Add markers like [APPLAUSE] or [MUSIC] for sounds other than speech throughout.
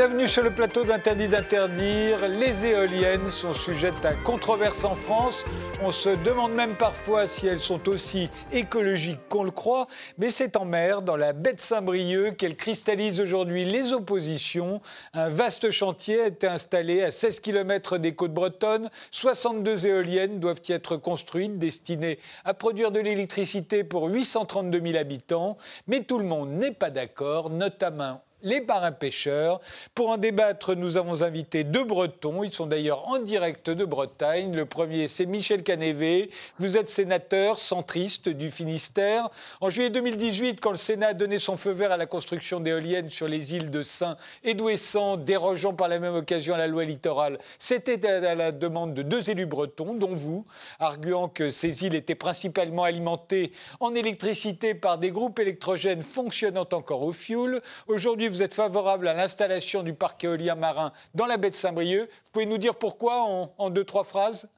Bienvenue sur le plateau d'Interdit d'interdire. Les éoliennes sont sujettes à controverse en France. On se demande même parfois si elles sont aussi écologiques qu'on le croit. Mais c'est en mer, dans la baie de Saint-Brieuc, qu'elles cristallisent aujourd'hui les oppositions. Un vaste chantier a été installé à 16 km des côtes bretonnes. 62 éoliennes doivent y être construites, destinées à produire de l'électricité pour 832 000 habitants. Mais tout le monde n'est pas d'accord, notamment les marins pêcheurs. Pour en débattre, nous avons invité deux Bretons. Ils sont d'ailleurs en direct de Bretagne. Le premier, c'est Michel Canévé. Vous êtes sénateur centriste du Finistère. En juillet 2018, quand le Sénat a donné son feu vert à la construction d'éoliennes sur les îles de Saint et d'Ouessant, dérogeant par la même occasion à la loi littorale, c'était à la demande de deux élus bretons, dont vous, arguant que ces îles étaient principalement alimentées en électricité par des groupes électrogènes fonctionnant encore au fioul. Aujourd'hui, vous êtes favorable à l'installation du parc éolien marin dans la baie de Saint-Brieuc. Vous pouvez nous dire pourquoi en, deux, trois phrases?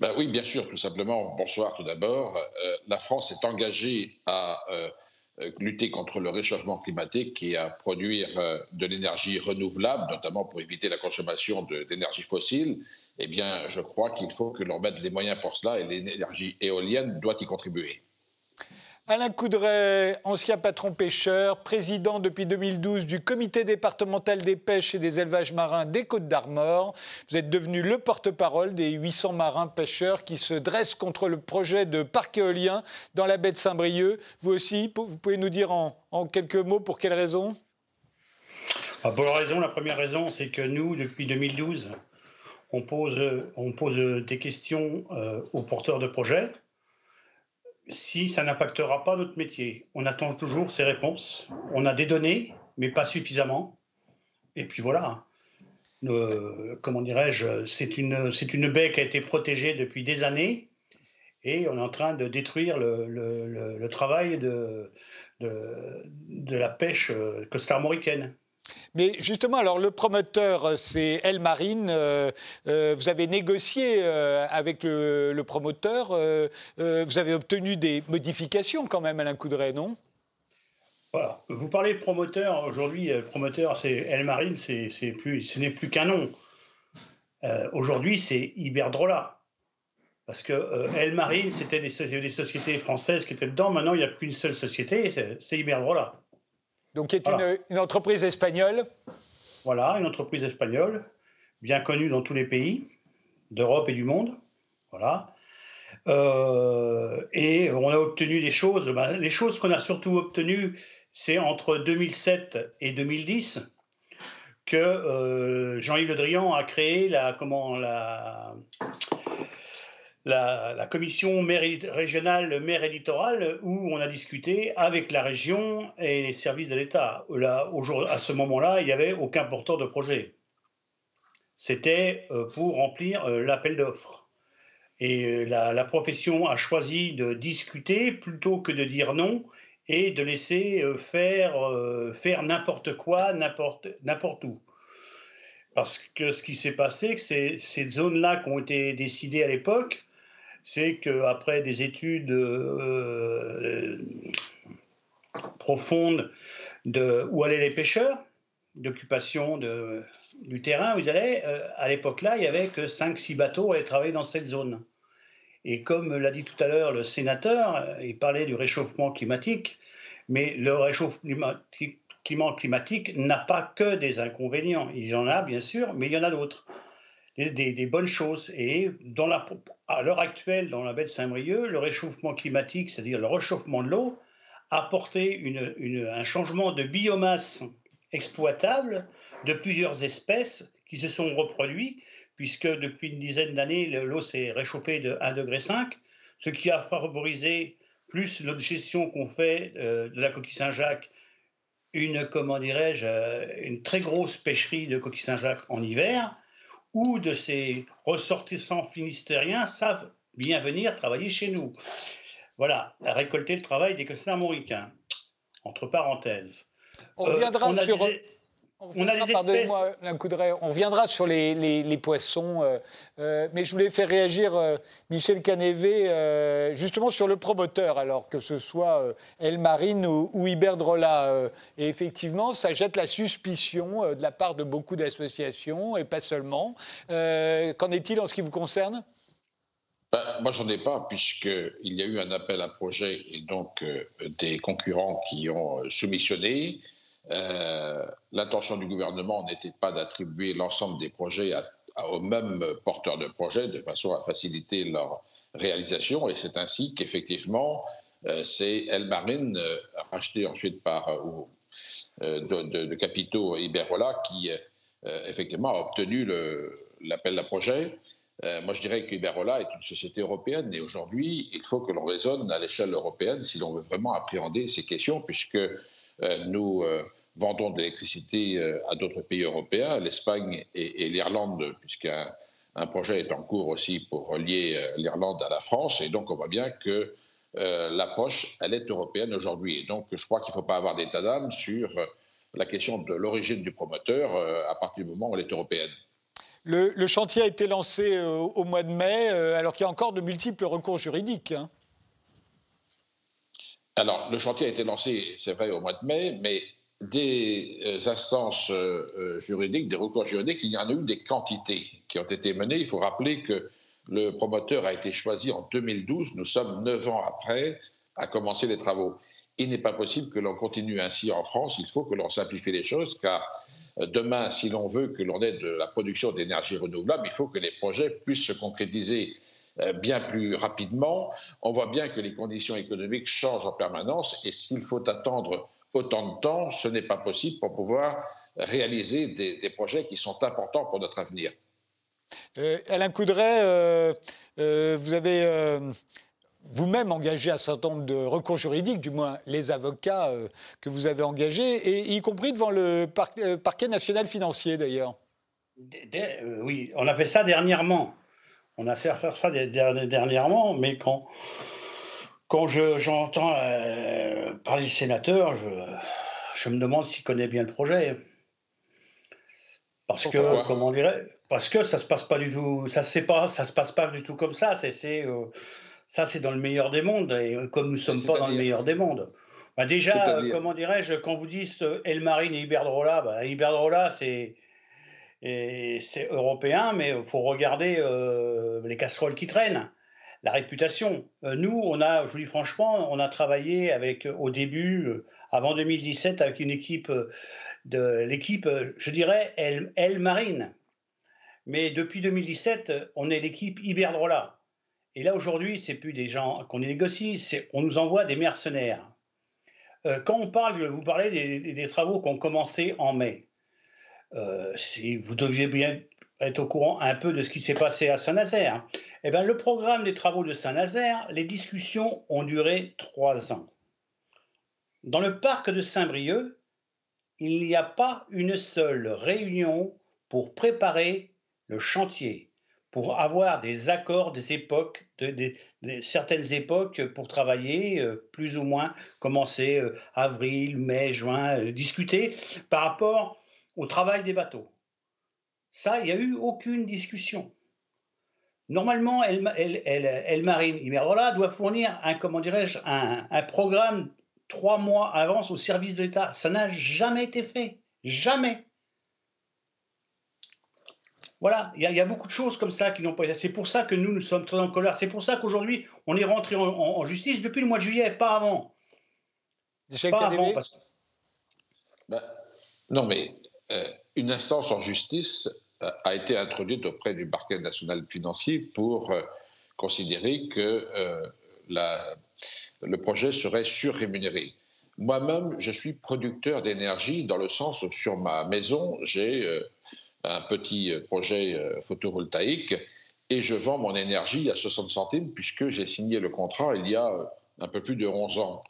Ben Oui, bien sûr, tout simplement. Bonsoir tout d'abord. Euh, la France est engagée à euh, lutter contre le réchauffement climatique et à produire euh, de l'énergie renouvelable, notamment pour éviter la consommation d'énergie fossile. Eh bien, je crois qu'il faut que l'on mette des moyens pour cela et l'énergie éolienne doit y contribuer. Alain Coudray, ancien patron pêcheur, président depuis 2012 du comité départemental des pêches et des élevages marins des Côtes d'Armor. Vous êtes devenu le porte-parole des 800 marins pêcheurs qui se dressent contre le projet de parc éolien dans la baie de Saint-Brieuc. Vous aussi, vous pouvez nous dire en, quelques mots pour quelles raisons? Ah, Pour la raison, la première raison, c'est que nous, depuis 2012, on pose, on pose des questions euh, aux porteurs de projets si ça n'impactera pas notre métier. On attend toujours ces réponses. On a des données, mais pas suffisamment. Et puis voilà. Euh, comment dirais-je C'est une, une baie qui a été protégée depuis des années et on est en train de détruire le, le, travail de, de, de, la pêche euh, costarmoricaine. Mais justement, alors le promoteur, euh, c'est El Marine. Euh, euh, vous avez négocié avec le, promoteur. vous avez obtenu des modifications quand même, Alain Coudray, non? Vous parlez de promoteur. Aujourd'hui, promoteur, c'est El Marine, c'est, plus, ce n'est plus qu'un nom. aujourd'hui, c'est Iberdrola. Parce que El Marine, c'était des, des, sociétés françaises qui étaient dedans. Maintenant, il n'y a qu'une seule société, c'est Iberdrola. Donc, qui est une, entreprise espagnole Voilà, une entreprise espagnole, bien connue dans tous les pays d'Europe et du monde. Voilà. Euh, et on a obtenu des choses. Ben, les choses qu'on a surtout obtenues, c'est entre 2007 et 2010 que euh, Jean-Yves Le Drian a créé la, comment, la, la, commission régionale maire et où on a discuté avec la région et les services de l'État. À ce moment-là, il n'y avait aucun porteur de projet. C'était euh, pour remplir euh, l'appel d'offres. Et euh, la, profession a choisi de discuter plutôt que de dire non et de laisser faire, faire n'importe quoi, n'importe où. Parce que ce qui s'est c'est que ces zones-là qui ont été décidées à l'époque, c'est qu'après des études euh, profondes de où allaient les pêcheurs, d'occupation du terrain ils allaient, euh, à l'époque-là, il n'y avait que 5-6 bateaux à travailler dans cette zone. Et comme l'a dit tout à l'heure le sénateur, euh, il parlait du réchauffement climatique, mais le réchauffement climatique n'a pas que des inconvénients. Il y en a, bien sûr, mais il y en a d'autres des, bonnes choses. Et à l'heure actuelle, dans la baie de Saint-Brieuc, le réchauffement climatique, c'est-à-dire le réchauffement de l'eau, a apporté une, un changement de biomasse exploitable de plusieurs espèces qui se sont reproduits, puisque depuis une dizaine d'années, l'eau s'est réchauffée de 1,5 degré, ce qui a favorisé plus notre gestion qu'on fait euh, de la coquille Saint-Jacques, une, comment dirais-je, euh, une très grosse pêcherie de coquille Saint-Jacques en hiver, ou de ces ressortissants finistériens savent bien venir travailler chez nous. Voilà, récolter le travail des costards mauricains. Entre parenthèses. On reviendra euh, sur. On, a des espèces... on reviendra sur les, poissons, euh, euh, mais je voulais faire réagir euh, Michel Canévé justement sur le promoteur, alors que ce soit El Marine ou, ou Iberdrola. et effectivement, ça jette la suspicion de la part de beaucoup d'associations, et pas seulement. Qu'en est-il en ce qui vous concerne? Ben, moi, j'en ai pas, puisqu'il y a eu un appel à projet et donc des concurrents qui ont soumissionné. Euh, l'intention du gouvernement n'était pas d'attribuer l'ensemble des projets aux mêmes porteurs de projets de façon à faciliter leur réalisation. Et c'est ainsi qu'effectivement, euh, c'est Elmarine, euh, racheté ensuite par de, capitaux Iberola, qui effectivement a obtenu l'appel à projet. moi, je dirais qu'Iberola est une société européenne et aujourd'hui, il faut que l'on raisonne à l'échelle européenne si l'on veut vraiment appréhender ces questions, puisque nous vendons de l'électricité euh, à d'autres pays européens, l'Espagne et, l'Irlande, puisqu'un un projet est en cours aussi pour relier euh, l'Irlande à la France. Et donc, on voit bien que euh, l'approche, elle est européenne aujourd'hui. Et donc, je crois qu'il ne faut pas avoir d'état d'âme sur la question de l'origine du promoteur à partir du moment où elle est européenne. Le, chantier a été lancé au mois de mai, alors qu'il y a encore de multiples recours juridiques. Hein. Alors, le chantier a été lancé, c'est vrai, au mois de mai, mais des euh, instances euh, euh, juridiques, des recours juridiques, il y en a eu des quantités qui ont été menées. Il faut rappeler que le promoteur a été choisi en 2012. Nous sommes neuf ans après à commencer les travaux. Il n'est pas possible que l'on continue ainsi en France. Il faut que l'on simplifie les choses, car demain, si l'on veut que l'on ait de la production d'énergie renouvelable, il faut que les projets puissent se concrétiser bien plus rapidement. On voit bien que les conditions économiques changent en permanence et s'il faut attendre autant de temps, ce n'est pas possible pour pouvoir réaliser des, projets qui sont importants pour notre avenir. Euh, Alain Coudray, euh, euh, vous avez vous-même engagé un certain nombre de recours juridiques, du moins les avocats que vous avez engagés, et y compris devant le parquet national financier d'ailleurs. Oui, on a fait ça dernièrement. On a fait ça dernièrement, mais quand quand j'entends euh, parler de sénateur, je, je, me demande s'il connaît bien le projet. Parce que, comment dirait, parce que ça se passe pas du tout, ça se pas, ça se passe pas du tout comme ça. C'est, euh, ça, c'est dans le meilleur des mondes, et comme nous sommes pas dans le meilleur des mondes. Bah déjà, comment dirais-je, quand vous dites El Marine et Iberdrola, bah Iberdrola, c'est c'est européen, mais il faut regarder euh, les casseroles qui traînent la réputation. Euh, nous, on a, je vous dis franchement, on a travaillé avec au début, euh, avant 2017, avec une équipe euh, l'équipe, je dirais, Elle, Marine. Mais depuis 2017, on est l'équipe Iberdrola. Et là, aujourd'hui, c'est plus des gens qu'on négocie, on nous envoie des mercenaires. quand on parle, vous parlez des, travaux qui ont commencé en mai. si vous deviez bien être au courant un peu de ce qui s'est passé à Saint-Nazaire. Eh bien, le programme des travaux de Saint-Nazaire, les discussions ont duré trois ans. Dans le parc de Saint-Brieuc, il n'y a pas une seule réunion pour préparer le chantier, pour avoir des accords des époques, de, certaines époques pour travailler, euh, plus ou moins, commencer euh, avril, mai, juin, euh, discuter par rapport au travail des bateaux. Ça, il n'y a eu aucune discussion. Normalement, El, Marine Imerola doit fournir un, comment dirais-je, un, programme trois mois avance au service de l'État. Ça n'a jamais été fait. Jamais. Voilà, il y, a beaucoup de choses comme ça qui n'ont pas été. C'est pour ça que nous, nous sommes très en colère. C'est pour ça qu'aujourd'hui, on est rentré en, justice depuis le mois de juillet, pas avant. Pas avant ben, non, mais euh, une instance en justice a été introduite auprès du parquet national financier pour euh, considérer que le projet serait surrémunéré. Moi-même, je suis producteur d'énergie dans le sens où sur ma maison, j'ai un petit projet photovoltaïque et je vends mon énergie à 60 centimes puisque j'ai signé le contrat il y a un peu plus de 11 ans.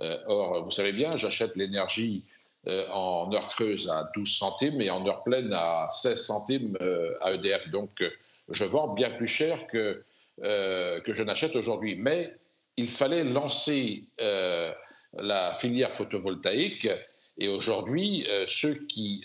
Or, vous savez bien, j'achète l'énergie euh, en heure creuse à 12 centimes et en heure pleine à 16 centimes euh, à EDF. Donc, euh, je vends bien plus cher que, que je n'achète aujourd'hui. Mais il fallait lancer la filière photovoltaïque Et aujourd'hui, ceux qui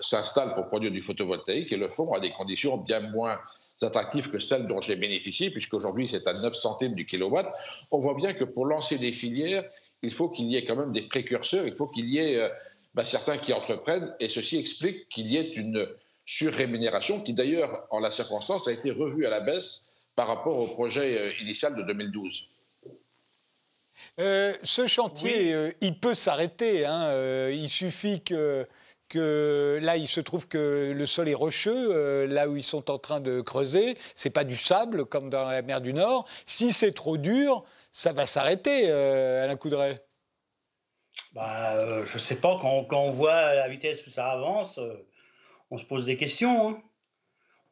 s'installent pour produire du photovoltaïque et le font à des conditions bien moins attractives que celles dont j'ai bénéficié, puisqu'aujourd'hui c'est à 9 centimes du kilowatt, on voit bien que pour lancer des filières, il faut qu'il y ait quand même des précurseurs, il faut qu'il y ait bah, certains qui entreprennent, et ceci explique qu'il y ait une surrémunération qui d'ailleurs, en la circonstance, a été revue à la baisse par rapport au projet euh, initial de 2012. Euh, ce chantier, euh, il peut s'arrêter. Hein, il suffit que, que, là, il se trouve que le sol est rocheux, là où ils sont en train de creuser. C'est pas du sable comme dans la mer du Nord. Si c'est trop dur, ça va s'arrêter, Alain Coudray. Bah, je sais pas. Quand, on voit la vitesse où ça avance, on se pose des questions. Hein.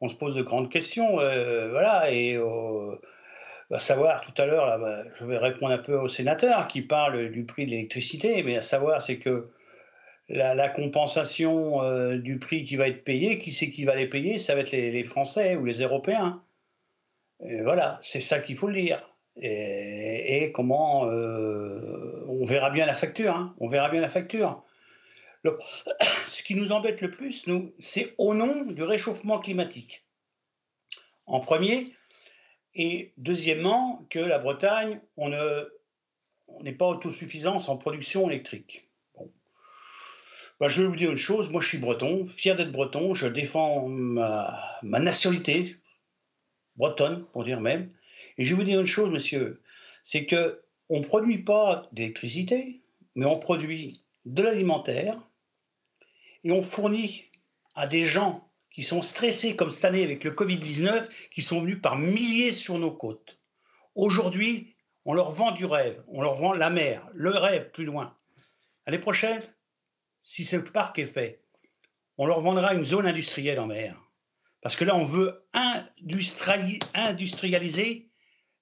On se pose de grandes questions. Euh, voilà, et euh, à savoir, tout à l'heure, bah, je vais répondre un peu au sénateur qui parle du prix de l'électricité, mais à savoir, c'est que la, compensation euh, du prix qui va être payé, qui c'est qui va les payer Ça va être les, Français ou les Européens. Voilà, c'est ça qu'il faut le dire. Et, comment on verra bien la facture. Hein. on verra bien la facture. [COUGHS] ce qui nous embête le plus, nous, c'est au nom du réchauffement climatique. En premier, et deuxièmement, que la Bretagne, on n'est pas autosuffisance en production électrique. Bah, je vais vous dire une chose, moi je suis breton, fier d'être breton, je défends ma, nationalité, bretonne pour dire même, et je vais vous dire une chose, monsieur, c'est que on ne produit pas d'électricité, mais on produit de l'alimentaire, et on fournit à des gens qui sont stressés comme cette année avec le Covid-19, qui sont venus par milliers sur nos côtes. Aujourd'hui, on leur vend du rêve, on leur vend la mer, le rêve plus loin. L'année prochaine, si ce parc est fait, on leur vendra une zone industrielle en mer. Parce que là, on veut industrialiser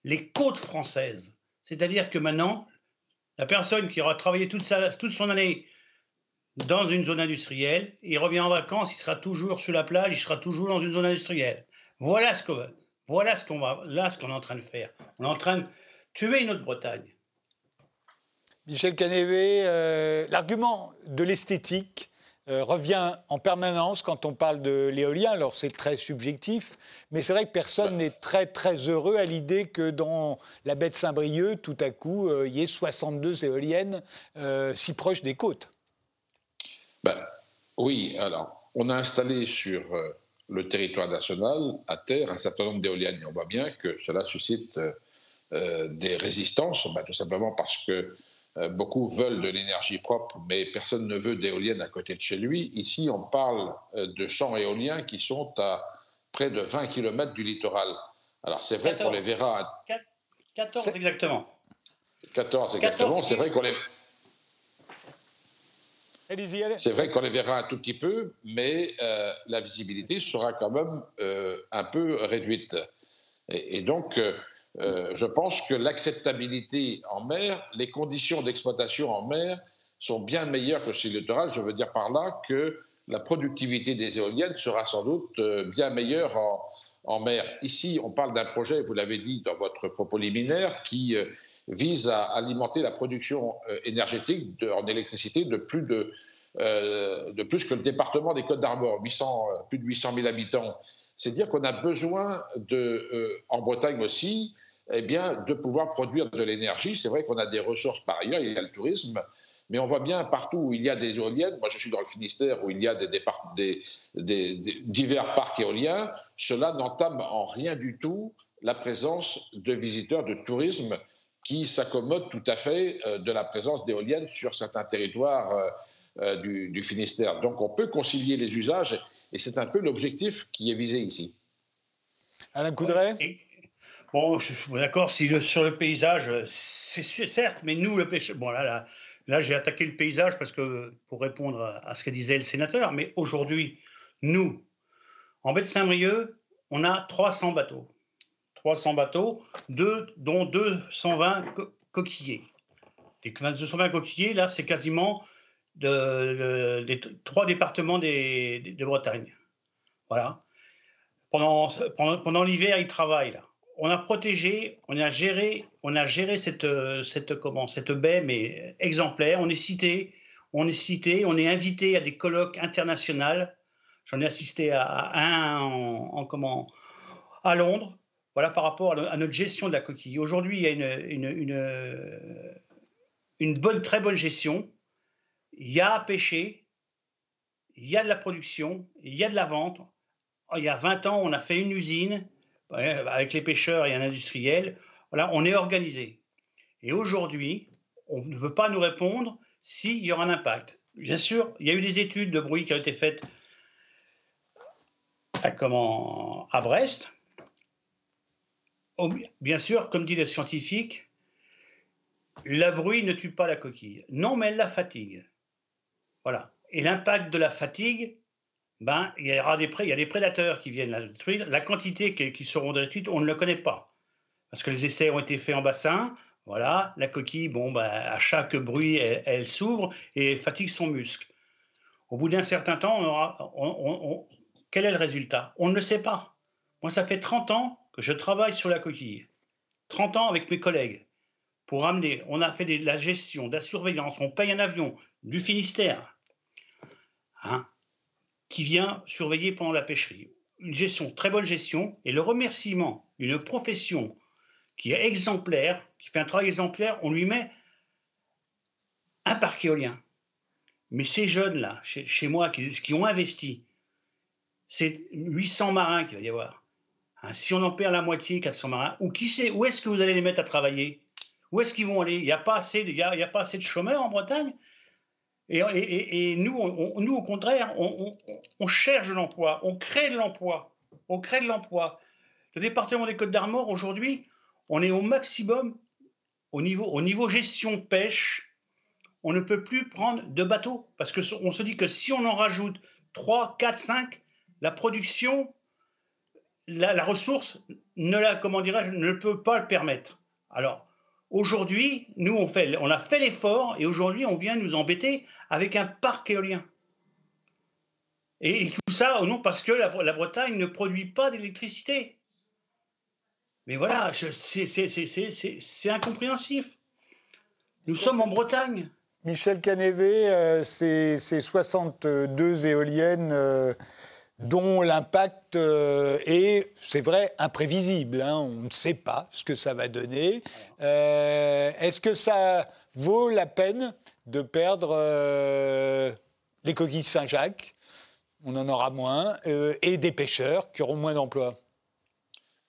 les côtes françaises. C'est-à-dire que maintenant, la personne qui aura travaillé toute, toute son année dans une zone industrielle. Il revient en vacances, il sera toujours sur la plage, il sera toujours dans une zone industrielle. Voilà ce qu'on voilà va, là ce qu'on est en train de faire. On est en train de tuer notre Bretagne. Michel Canévé, euh, l'argument de l'esthétique euh, revient en permanence quand on parle de l'éolien. Alors c'est très subjectif, mais c'est vrai que personne n'est très très heureux à l'idée que dans la baie de Saint-Brieuc, tout à coup, euh, il y ait 62 éoliennes si proches des côtes. Ben, oui, alors, on a installé sur euh, le territoire national, à terre, un certain nombre d'éoliennes. Et on voit bien que cela suscite euh, euh, des résistances, ben, tout simplement parce que beaucoup veulent de l'énergie propre, mais personne ne veut d'éoliennes à côté de chez lui. Ici, on parle de champs éoliens qui sont à près de 20 km du littoral. Alors, c'est vrai qu'on les verra. 14 exactement. 14 exactement. C'est vrai qu'on les. C'est vrai qu'on les verra un tout petit peu, mais euh, la visibilité sera quand même euh, un peu réduite. Et, donc, euh, je pense que l'acceptabilité en mer, les conditions d'exploitation en mer sont bien meilleures que sur le littoral. Je veux dire par là que la productivité des éoliennes sera sans doute bien meilleure en, en mer. Ici, on parle d'un projet, vous l'avez dit dans votre propos liminaire, qui vise à alimenter la production euh, énergétique en électricité de plus de, euh, de plus que le département des Côtes d'Armor, euh, plus de 800 000 habitants. C'est dire qu'on a besoin de, en Bretagne aussi, eh bien, de pouvoir produire de l'énergie. C'est vrai qu'on a des ressources par ailleurs, il y a le tourisme, mais on voit bien partout où il y a des éoliennes, moi je suis dans le Finistère où il y a des, des, des divers parcs éoliens, cela n'entame en rien du tout la présence de visiteurs de tourisme qui s'accommode tout à fait euh, de la présence d'éoliennes sur certains territoires euh, euh, du, Finistère. Donc on peut concilier les usages et c'est un peu l'objectif qui est visé ici. Alain Coudray? Bon, je suis d'accord, sur le paysage, c'est certes, mais nous, le pêche. Bon, là, là, là j'ai attaqué le paysage parce que, pour répondre à, ce que disait le sénateur, mais aujourd'hui, nous, en baie de Saint-Brieuc, on a 300 bateaux. 300 bateaux, dont 220 coquillers. Les 220 coquillers, là, c'est quasiment de, les trois départements de Bretagne. Voilà. Pendant, pendant, l'hiver, ils travaillent là. On a protégé, on a géré, on a géré cette, cette, comment, cette baie, mais exemplaire. On est cité, on est cité, on est invité à des colloques internationaux. J'en ai assisté à un en, comment, à Londres. Voilà par rapport à notre gestion de la coquille. Aujourd'hui, il y a une, une, une, bonne, très bonne gestion. Il y a à pêcher, il y a de la production, il y a de la vente. Il y a 20 ans, on a fait une usine avec les pêcheurs et un industriel. Voilà, on est organisé. Et aujourd'hui, on ne peut pas nous répondre s'il y aura un impact. Bien sûr, il y a eu des études de bruit qui ont été faites à, comment, à Brest. Bien sûr, comme dit le scientifique, la bruit ne tue pas la coquille. Non, mais elle la fatigue. Voilà. Et l'impact de la fatigue, ben, il y aura des, il y a des prédateurs qui viennent la détruire. La quantité qui, qui seront détruites, on ne le connaît pas. Parce que les essais ont été faits en bassin, voilà, la coquille, bon, bah, à chaque bruit, elle, s'ouvre et fatigue son muscle. Au bout d'un certain temps, on aura, quel est le résultat? On ne le sait pas. Moi, ça fait 30 ans que je travaille sur la coquille. 30 ans avec mes collègues. Pour amener, on a fait de la gestion, de la surveillance, on paye un avion du Finistère hein, qui vient surveiller pendant la pêcherie. Une gestion, très bonne gestion, et le remerciement d'une profession qui est exemplaire, qui fait un travail exemplaire, on lui met un parc éolien. Mais ces jeunes-là, chez, moi, qui, ont investi, c'est 800 marins qu'il va y avoir. Hein, si on en perd la moitié, 400 marins, ou qui où est-ce que vous allez les mettre à travailler? Où est-ce qu'ils vont aller? Il n'y a, a, pas assez de chômeurs en Bretagne? Et, nous, nous, au contraire, on, cherche de l'emploi, on crée de l'emploi. On crée de l'emploi. Le département des Côtes d'Armor, aujourd'hui, on est au maximum au niveau, au niveau gestion pêche. On ne peut plus prendre de bateaux parce qu'on se dit que si on en rajoute 3, 4, 5, la production, la, ressource ne, la, comment ne peut pas le permettre. Alors, aujourd'hui, nous, on, fait, on a fait l'effort et aujourd'hui, on vient nous embêter avec un parc éolien. Et, tout ça, non, parce que la Bretagne ne produit pas d'électricité. Mais voilà, c'est incompréhensif. Nous sommes en Bretagne. Michel Canévé, euh, c'est 62 éoliennes euh, dont l'impact euh, est, c'est vrai, imprévisible. Hein. on ne sait pas ce que ça va donner. Est-ce que ça vaut la peine de perdre les coquilles Saint-Jacques? On en aura moins. et des pêcheurs qui auront moins d'emplois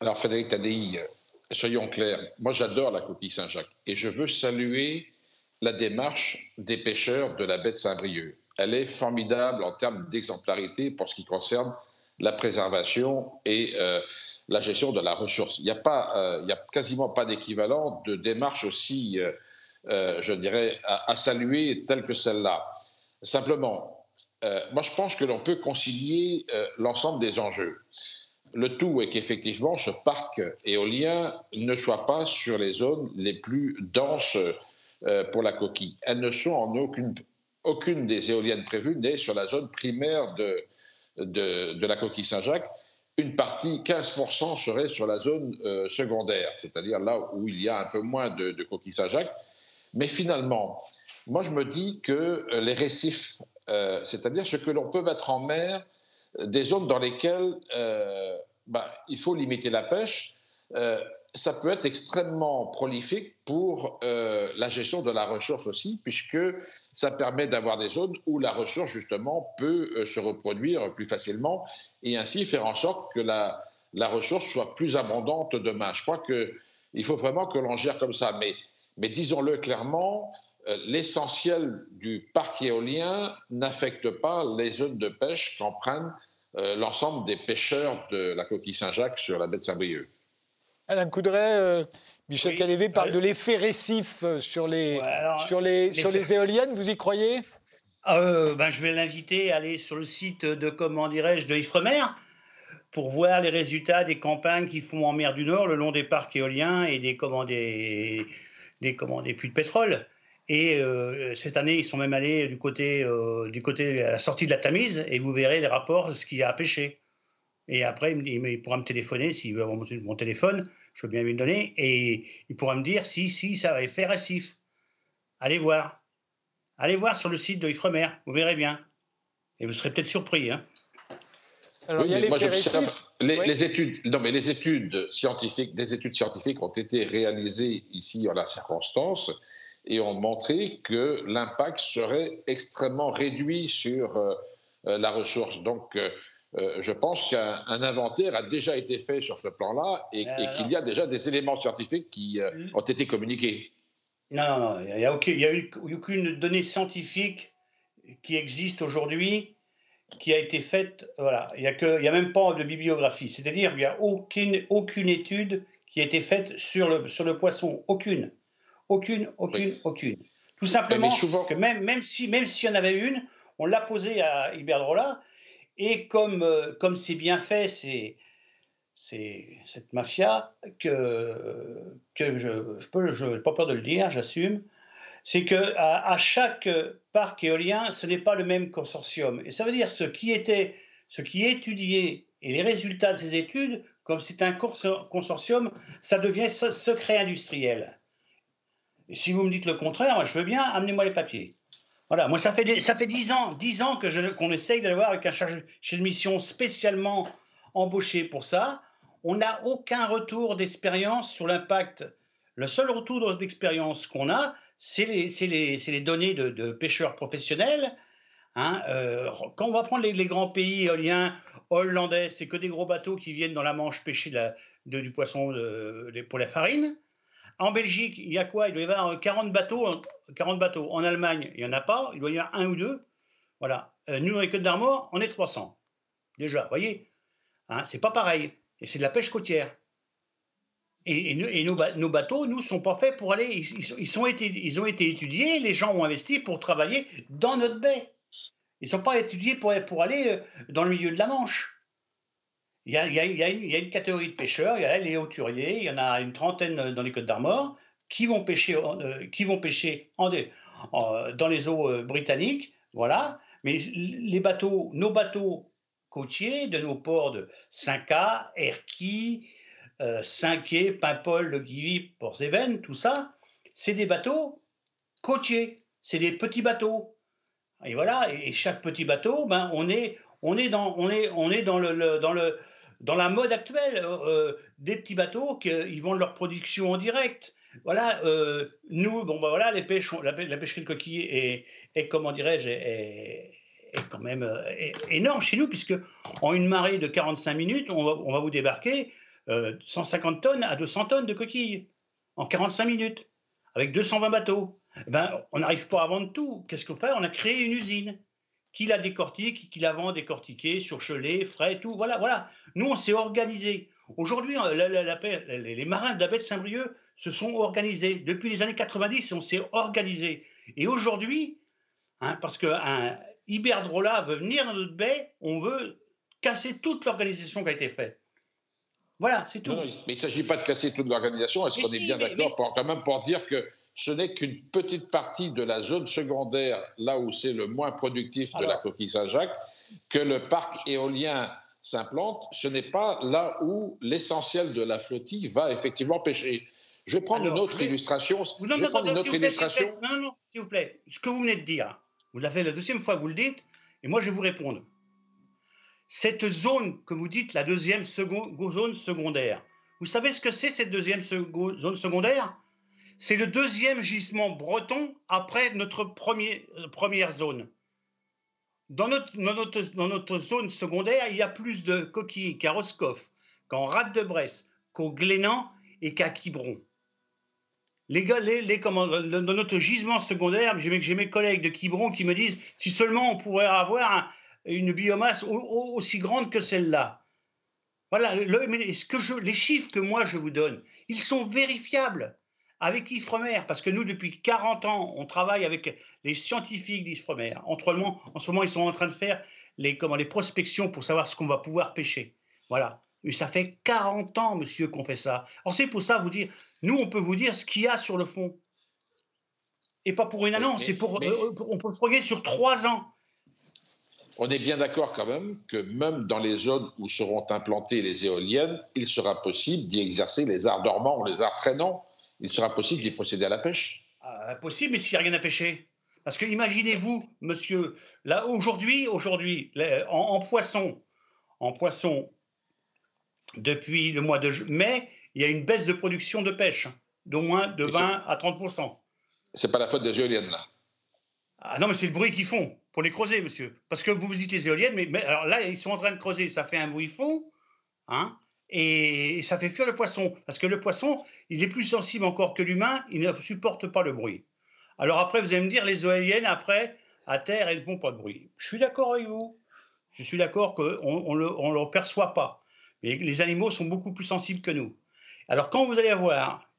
alors, Frédéric Tadei, euh, soyons clairs, moi j'adore la coquille Saint-Jacques et je veux saluer la démarche des pêcheurs de la baie de Saint-Brieuc. Elle est formidable en termes d'exemplarité pour ce qui concerne la préservation et euh, la gestion de la ressource. Il n'y a, euh, a quasiment pas d'équivalent de démarche aussi, je dirais, à, à, saluer telle que celle-là. Simplement, moi je pense que l'on peut concilier l'ensemble des enjeux. Le tout est qu'effectivement, ce parc éolien ne soit pas sur les zones les plus denses euh, pour la coquille. Elles ne sont en aucune, aucune des éoliennes prévues n'est sur la zone primaire de, de, la coquille Saint-Jacques. Une partie, 15%, serait sur la zone euh, secondaire, c'est-à-dire là où il y a un peu moins de, de coquilles Saint-Jacques. Mais finalement, moi je me dis que euh, les récifs, c'est-à-dire ce que l'on peut mettre en mer, des zones dans lesquelles euh, bah, il faut limiter la pêche, euh, ça peut être extrêmement prolifique pour euh, la gestion de la ressource aussi, puisque ça permet d'avoir des zones où la ressource, justement, peut se reproduire plus facilement et ainsi faire en sorte que la, ressource soit plus abondante demain. Je crois qu'il faut vraiment que l'on gère comme ça. Mais, disons-le clairement, l'essentiel du parc éolien n'affecte pas les zones de pêche qu'en prennent euh, l'ensemble des pêcheurs de la coquille Saint-Jacques sur la baie de Saint-Brieuc. Alain Coudray, euh, Michel oui. parle de l'effet récif euh, sur les, sur les, sur les éoliennes. Vous y croyez? Ben, Je vais l'inviter à aller sur le site de, comment dirais-je, de Ifremer pour voir les résultats des campagnes qu'ils font en mer du Nord le long des parcs éoliens et des, comment, des, des, comment, des puits de pétrole. Et euh, cette année, ils sont même allés du côté, euh, du côté à la sortie de la Tamise, et vous verrez les rapports, ce qu'il y a à pêcher. Et après, il, pourra me téléphoner s'il veut avoir mon, téléphone, je veux bien lui le donner, et il pourra me dire si, si ça va faire récif. Allez voir. Allez voir sur le site de Ifremer, vous verrez bien. Et vous serez peut-être surpris. Hein. Alors, il y a les, les, études, non, mais les études scientifiques, des études scientifiques ont été réalisées ici en la circonstance et ont montré que l'impact serait extrêmement réduit sur euh, euh, la ressource. Donc, euh, je pense qu'un inventaire a déjà été fait sur ce plan-là et, qu'il y a déjà des éléments scientifiques qui ont été communiqués. Non, non, non, il n'y a, aucune, donnée scientifique qui existe aujourd'hui qui a été faite. Voilà, il n'y a, que, il a même pas de bibliographie. C'est-à-dire qu'il n'y a aucune, aucune étude qui a été faite sur le, sur le poisson. Aucune. Aucune, aucune, aucune. Tout simplement que même, même s'il même si y en avait une, on l'a posée à Iberdrola. Et comme euh, comme c'est bien fait, c'est cette mafia que, que je n'ai je, pas peur de le dire, j'assume, c'est que à, chaque parc éolien, ce n'est pas le même consortium. Et ça veut dire ce qui était, ce qui étudié et les résultats de ces études, comme c'est un consortium, ça devient secret industriel. Et si vous me dites le contraire, moi, je veux bien, amenez-moi les papiers. Voilà, moi ça fait ça fait dix ans, dix ans que qu'on essaye d'aller voir avec un chargé de mission spécialement embauché pour ça. On n'a aucun retour d'expérience sur l'impact. Le seul retour d'expérience qu'on a, c'est les, les, les, données de, pêcheurs professionnels. Hein, euh, quand on va prendre les, grands pays éoliens hollandais, c'est que des gros bateaux qui viennent dans la Manche pêcher du poisson de, pour la farine. En Belgique, il y a quoi? Il doit y avoir 40 bateaux, 40 bateaux. En Allemagne, il n'y en a pas. Il doit y avoir un ou deux. Voilà. Euh, nous, dans les Côtes d'Armor, on est 300. Déjà, vous voyez hein, C'est pas pareil. Et c'est de la pêche côtière. Et, nos, bateaux, nous, sont pas faits pour aller. Ils, sont été, ils ont été étudiés, les gens ont investi pour travailler dans notre baie. Ils ne sont pas étudiés pour, pour aller euh, dans le milieu de la Manche. Il y, a, une, catégorie de pêcheurs, il y a les hauturiers, il y en a une trentaine dans les Côtes d'Armor, qui vont pêcher, euh, qui vont pêcher en, dans les eaux euh, britanniques, voilà. Mais les bateaux, nos bateaux côtiers de nos ports de Saint-Ca, Erquy, euh, Saint-Quay, Paimpol, Le Guivy, Port-Séven, tout ça, c'est des bateaux côtiers, c'est des petits bateaux. Et voilà, et chaque petit bateau, ben, on est, on est dans, on est, on est dans le, dans la mode actuelle, euh, des petits bateaux qui ils vendent leur production en direct. Voilà, euh, nous, bon, ben voilà, la, la pêcherie de coquilles est, comment dirais-je, est, quand même énorme chez nous, puisque en une marée de 45 minutes, on va, vous débarquer 150 tonnes à 200 tonnes de coquilles en 45 minutes, avec 220 bateaux. Ben, on n'arrive pas à vendre tout. Qu'est-ce qu'on fait? On a créé une usine qui la décortique, qui la vend décortiquée, surchelée, frais, tout. Voilà, voilà. Nous, on s'est organisé. Aujourd'hui, les marins de la baie de Saint-Brieuc se sont organisés. Depuis les années 90, on s'est organisé. Et aujourd'hui, hein, parce qu'un Iberdrola veut venir dans notre baie, on veut casser toute l'organisation qui a été faite. Voilà, c'est tout. mais il ne s'agit pas de casser toute l'organisation. Est-ce qu'on est bien d'accord quand même pour dire que ce n'est qu'une petite partie de la zone secondaire, là où c'est le moins productif de la coquille Saint-Jacques, que le parc éolien s'implante, ce n'est pas là où l'essentiel de la flottille va effectivement pêcher. Je vais prendre une autre illustration. Non, je vais prendre une autre illustration. non, non, s'il vous plaît. Ce que vous venez de dire, vous l'avez la deuxième fois que vous le dites, et moi je vais vous répondre. Cette zone que vous dites, la deuxième zone secondaire, vous savez ce que c'est cette deuxième zone secondaire? C'est le deuxième gisement breton après notre euh, première zone. Dans notre, dans, notre, zone secondaire, il y a plus de coquilles qu'à Roscoff, qu'en Rade de Bresse, qu'au Glénan et qu'à Quiberon. Les, les, les dans notre gisement secondaire, j'ai mes collègues de Quiberon qui me disent si seulement on pourrait avoir une biomasse aussi grande que celle-là. Voilà, ce que je, les chiffres que moi je vous donne, ils sont vérifiables avec Ifremer, parce que nous, depuis 40 ans, on travaille avec les scientifiques d'Ifremer. En ce moment, ils sont en train de faire les, comment, les prospections pour savoir ce qu'on va pouvoir pêcher. Voilà. Mais ça fait 40 ans, monsieur, qu'on fait ça. Alors c'est pour ça vous dire, nous, on peut vous dire ce qu'il y a sur le fond. Et pas pour une annonce, c'est pour, euh, on peut se sur trois ans. On est bien d'accord quand même que même dans les zones où seront implantées les éoliennes, il sera possible d'y exercer les arts dormants ou les arts traînants il sera possible d'y procéder à la pêche ah, Possible, mais s'il n'y a rien à pêcher. Parce que imaginez-vous, monsieur, là aujourd'hui, aujourd'hui, en, poisson, en poisson, depuis le mois de mai, il y a une baisse de production de pêche d'au moins de 20 à 30% C'est pas la faute des éoliennes là. Ah non, mais c'est le bruit qu'ils font pour les creuser, monsieur. Parce que vous vous dites les éoliennes, mais, alors là, ils sont en train de creuser, ça fait un bruit fond, hein, et ça fait fuir le poisson. Parce que le poisson, il est plus sensible encore que l'humain, il ne supporte pas le bruit. Alors après, vous allez me dire, les éoliennes, après, à terre, elles ne font pas de bruit. Je suis d'accord avec vous. Je suis d'accord qu'on ne le, perçoit pas. Mais les animaux sont beaucoup plus sensibles que nous. Alors quand vous allez avoir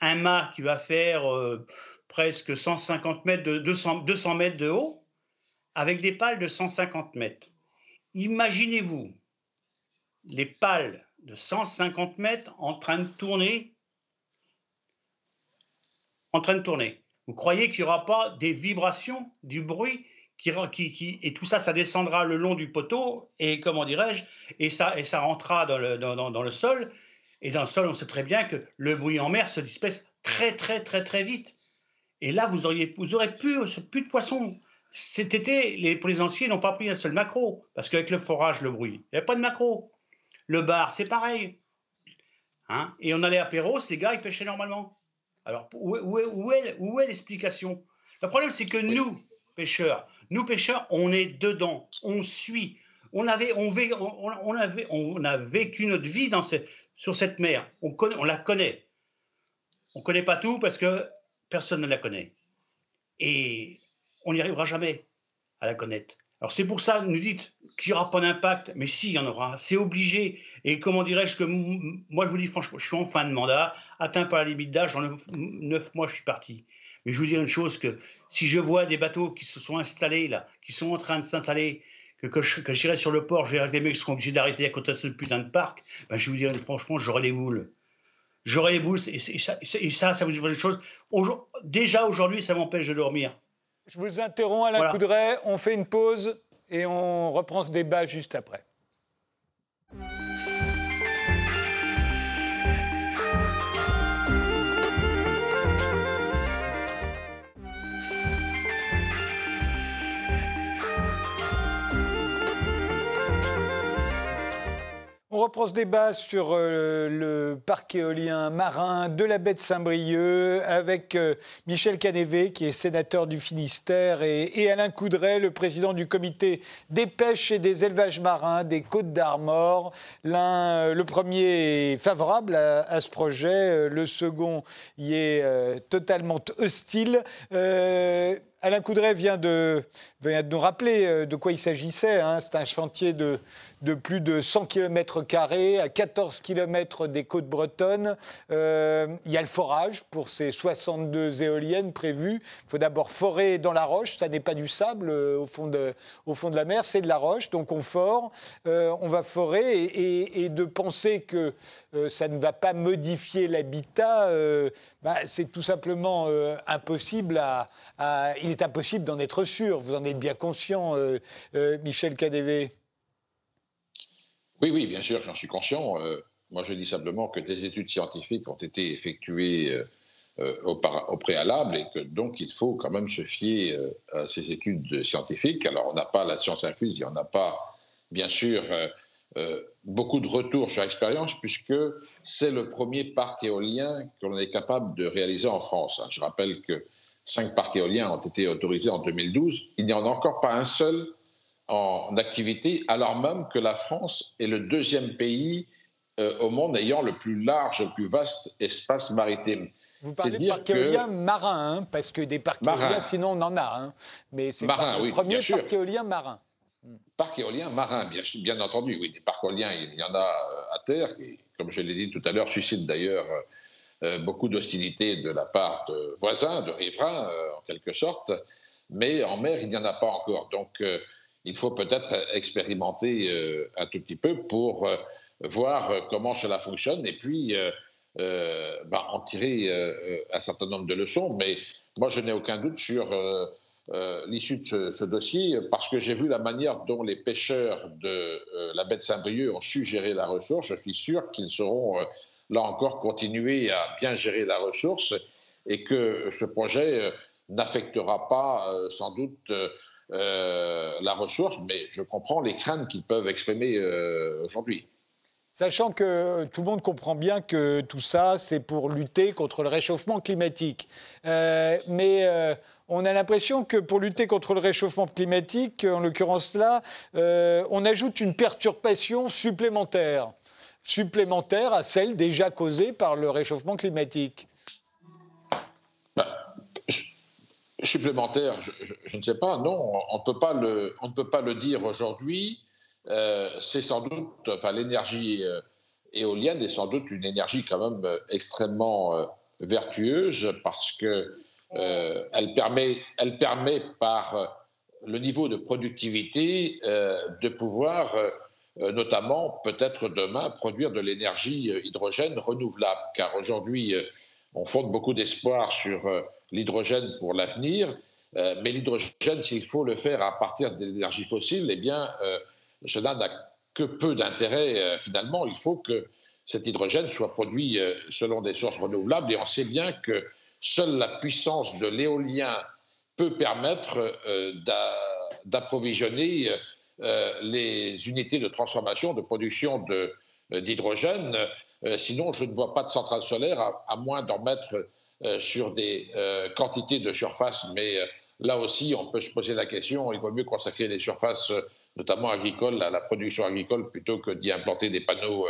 un mât qui va faire euh, presque 150 mètres de 200, 200 mètres de haut, avec des pales de 150 mètres. Imaginez-vous les pales de 150 mètres en train de tourner, en train de tourner. Vous croyez qu'il n'y aura pas des vibrations, du bruit qui, qui, et tout ça, ça descendra le long du poteau et comment dirais-je, et ça, et ça rentrera dans le, dans, le sol. Et dans le sol, on sait très bien que le bruit en mer se disperse très, très, très, très vite. Et là, vous auriez, vous aurez plus, plus de poissons. Cet été, les plaisanciers n'ont pas pris un seul macro, parce qu'avec le forage, le bruit, il n'y a pas de macro. Le bar, c'est pareil. Hein et on allait à Perros, les gars, ils pêchaient normalement. Alors, où, où, est, l'explication? Le problème, c'est que nous, pêcheurs, nous, pêcheurs, on est dedans, on suit. On, avait, on, on, avait, on a vécu notre vie dans sur cette mer. On, connaît, on la connaît. On ne connaît pas tout parce que personne ne la connaît. Et on n'y arrivera jamais à la connaître. Alors c'est pour ça, nous dites qu'il n'y aura pas d'impact, mais si, il y en aura, c'est obligé. Et comment dirais-je que moi, je vous dis franchement, je suis en fin de mandat, atteint par la limite d'âge, en neuf, mois, je suis parti. Mais je vous dis une chose, que si je vois des bateaux qui se sont installés là, qui sont en train de s'installer, que, que, j'irai sur le port, je verrai les mecs seront obligés d'arrêter à côté de ce putain de parc, ben je vous dis franchement, j'aurai les moules j'aurai les boules, et, ça, ça, vous dit une chose. Déjà aujourd'hui, ça m'empêche de dormir. Je vous interromps, Alain la Coudray. On fait une pause et on reprend ce débat juste après. On reprend ce débat sur euh, le parc éolien marin de la baie de Saint-Brieuc avec euh, Michel Canévé, qui est sénateur du Finistère, et, Alain Coudray, le président du comité des pêches et des élevages marins des Côtes d'Armor. Euh, le premier est favorable à, ce projet, le second y est totalement hostile. Alain Coudray vient de, nous rappeler de quoi il s'agissait. Hein. C'est un chantier de plus de 100 km à 14 km des côtes bretonnes. Euh, il y a le forage pour ces 62 éoliennes prévues. Il faut d'abord forer dans la roche, ça n'est pas du sable euh, au, fond de, la mer, c'est de la roche, donc on fore, euh, on va forer, et, de penser que ça ne va pas modifier l'habitat, bah, c'est tout simplement impossible à, Impossible d'en être sûr, vous en êtes bien conscient, Michel KDV. Oui, oui, bien sûr, j'en suis conscient. Euh, moi, je dis simplement que des études scientifiques ont été effectuées euh, euh, au, préalable et que donc il faut quand même se fier à ces études scientifiques. Alors, on n'a pas la science infuse, il n'y en a pas, bien sûr, beaucoup de retours sur expérience puisque c'est le premier parc éolien qu'on est capable de réaliser en France. Je rappelle que cinq parcs éoliens ont été autorisés en 2012. Il n'y en a encore pas un seul en activité, alors même que la France est le deuxième pays euh, au monde ayant le plus large, le plus vaste espace maritime. Vous parlez de parc éolien marin, hein, parce que des parcs éoliens, sinon on en a. Hein. mais c'est le premier parc éolien marin. Parc éolien marin, bien, bien, entendu, oui. Des parcs éoliens, il y en a euh, à terre, qui, comme je l'ai dit tout à l'heure, suscitent d'ailleurs euh, beaucoup d'hostilité de la part de voisins, de riverains, en quelque sorte. Mais en mer, il n'y en a pas encore. Donc, il faut peut-être expérimenter euh, un tout petit peu pour euh, voir euh, comment cela fonctionne et puis bah, en tirer un certain nombre de leçons. Mais moi, je n'ai aucun doute sur l'issue de ce, dossier parce que j'ai vu la manière dont les pêcheurs de la baie de Saint-Brieuc ont su gérer la ressource. Je suis sûr qu'ils sauront, là encore, continuer à bien gérer la ressource et que ce projet n'affectera pas sans doute la ressource, mais je comprends les craintes qu'ils peuvent exprimer aujourd'hui. Sachant que tout le monde comprend bien que tout ça, c'est pour lutter contre le réchauffement climatique. mais on a l'impression que pour lutter contre le réchauffement climatique, en l'occurrence là, euh, on ajoute une perturbation supplémentaire, supplémentaire à celle déjà causée par le réchauffement climatique. Bah, supplémentaire, je, ne sais pas, non, on, ne peut pas le dire aujourd'hui. Euh, c'est sans doute, enfin, l'énergie euh, éolienne est sans doute une énergie quand même extrêmement vertueuse parce que euh, elle, permet, elle permet par euh, le niveau de productivité euh, de pouvoir notamment peut-être demain produire de l'énergie hydrogène renouvelable, car aujourd'hui on fonde beaucoup d'espoir sur l'hydrogène pour l'avenir, mais l'hydrogène, s'il faut le faire à partir de l'énergie fossile, eh bien cela n'a que peu d'intérêt finalement. Il faut que cet hydrogène soit produit selon des sources renouvelables, et on sait bien que seule la puissance de l'éolien peut permettre euh, d'approvisionner euh, les unités de transformation, de production euh, d'hydrogène. sinon, je ne vois pas de centrale solaire, à, moins d'en mettre sur des quantités de surface. Mais là aussi, on peut se poser la question, il vaut mieux consacrer des surfaces notamment agricoles, à la production agricole, plutôt que d'y implanter des panneaux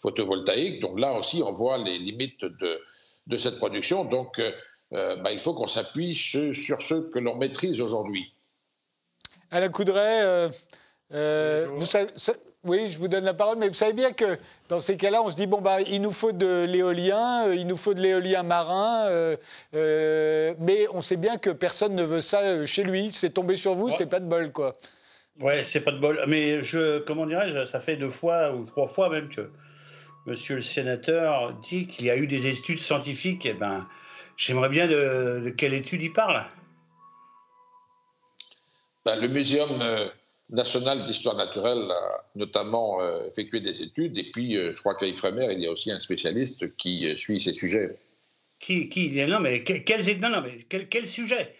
photovoltaïques. Donc là aussi, on voit les limites de, de cette production. Donc, euh, euh, bah, il faut qu'on s'appuie sur, ceux que l'on maîtrise aujourd'hui. Alain Coudray, euh, vous savez, oui, je vous donne la parole, mais vous savez bien que dans ces cas-là, on se dit bon bah il nous faut de l'éolien, il nous faut de l'éolien marin, mais on sait bien que personne ne veut ça chez lui. C'est tombé sur vous, c'est pas de bol quoi. Ouais, c'est pas de bol. Mais je, comment dirais-je, ça fait deux fois ou trois fois même que monsieur le sénateur dit qu'il y a eu des études scientifiques, eh ben, j'aimerais bien de, quelle étude il parle? Ben, le Muséum euh, national d'histoire naturelle a notamment euh, effectué des études, et puis euh, je crois qu'à Ifremer, il y a aussi un spécialiste qui suit ces sujets. Qui, qui Non, mais quels, non, non, mais quel, quel sujet?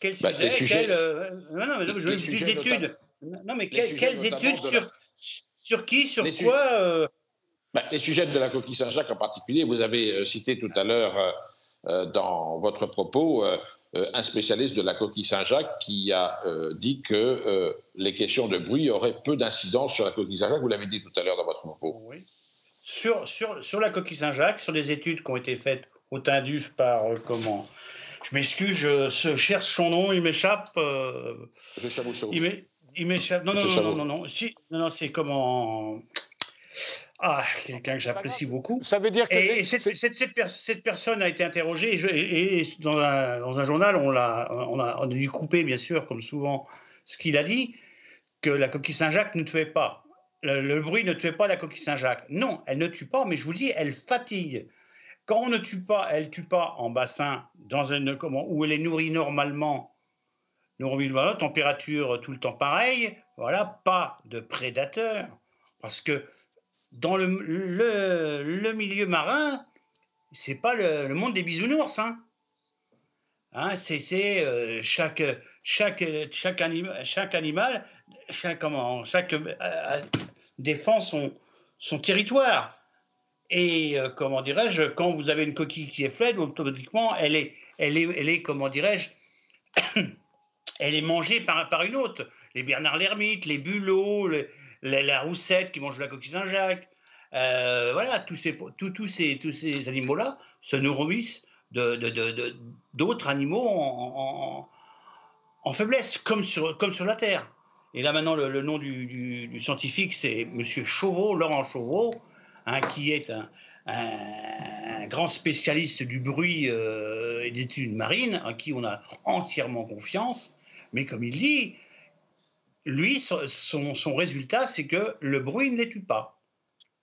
Quel ben, sujet, Non, non, mais je veux des études. Non, mais quelles études sur, sur qui Sur quoi euh? Ben, Les sujets de la coquille Saint-Jacques en particulier, vous avez euh, cité tout à l'heure euh, dans votre propos un spécialiste de la coquille Saint-Jacques qui a dit que les questions de bruit auraient peu d'incidence sur la coquille Saint-Jacques. Vous l'avez dit tout à l'heure dans votre propos. Oui. Sur, sur, sur la coquille Saint-Jacques, sur les études qui ont été faites au Tinduf par comment? Je m'excuse, je, cherche son nom, il m'échappe. il il m'échappe. Non, non, non, non, non, non, Si, non, non, c'est comment. Ah, quelqu'un que j'apprécie beaucoup. Ça veut dire que. Et, cette, cette, cette, personne a été interrogée, et, et dans, un, dans, un, journal, on, l'a, on, a, on a dû couper, bien sûr, comme souvent, ce qu'il a dit, que la coquille Saint-Jacques ne tuait pas. Le, bruit ne tuait pas la coquille Saint-Jacques. Non, elle ne tue pas, mais je vous dis, elle fatigue. Quand on ne tue pas, elle ne tue pas en bassin, dans un, comment, où elle est nourrie normalement nous température tout le temps pareil, voilà, pas de prédateurs. Parce que dans le, milieu marin, c'est pas le, monde des bisounours. Hein. Hein, c'est euh, chaque, chaque, chaque, chaque animal, chaque, comment, chaque euh, défend son, son territoire. Et euh, comment dirais-je, quand vous avez une coquille qui est faible, automatiquement, elle est, elle est, elle est comment dirais-je, [COUGHS] elle est mangée par, par une autre. Les Bernard l'Ermite, les Bulots, la Roussette qui mange la coquille Saint-Jacques. Euh, voilà, tous ces, ces, tous ces animaux-là se nourrissent d'autres animaux en, faiblesse, comme sur, comme sur la Terre. Et là, maintenant, le, nom du, scientifique, c'est M. Chauveau, Laurent Chauveau, hein, qui est un, un, grand spécialiste du bruit euh, et des études marines, à qui on a entièrement confiance. Mais comme il dit, lui, son, son résultat, c'est que le bruit ne les tue pas.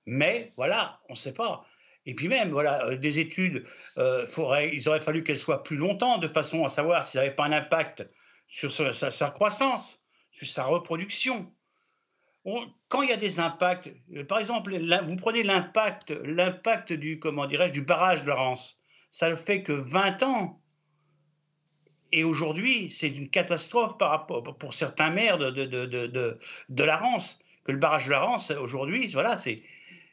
Mais voilà, on ne sait pas. Et puis même, voilà, euh, des études, euh, il aurait fallu qu'elles soient plus longtemps, de façon à savoir s'il n'avait pas un impact sur sa, croissance, sur sa reproduction. quand il y a des impacts, euh, par exemple, vous prenez l'impact, l'impact du, comment dirais-je, du barrage de Rance, ça ne fait que 20 ans Et aujourd'hui, c'est une catastrophe par rapport, pour certains maires de, de, de, de, de la Rance. Que le barrage de la Rance, aujourd'hui, voilà, c'est,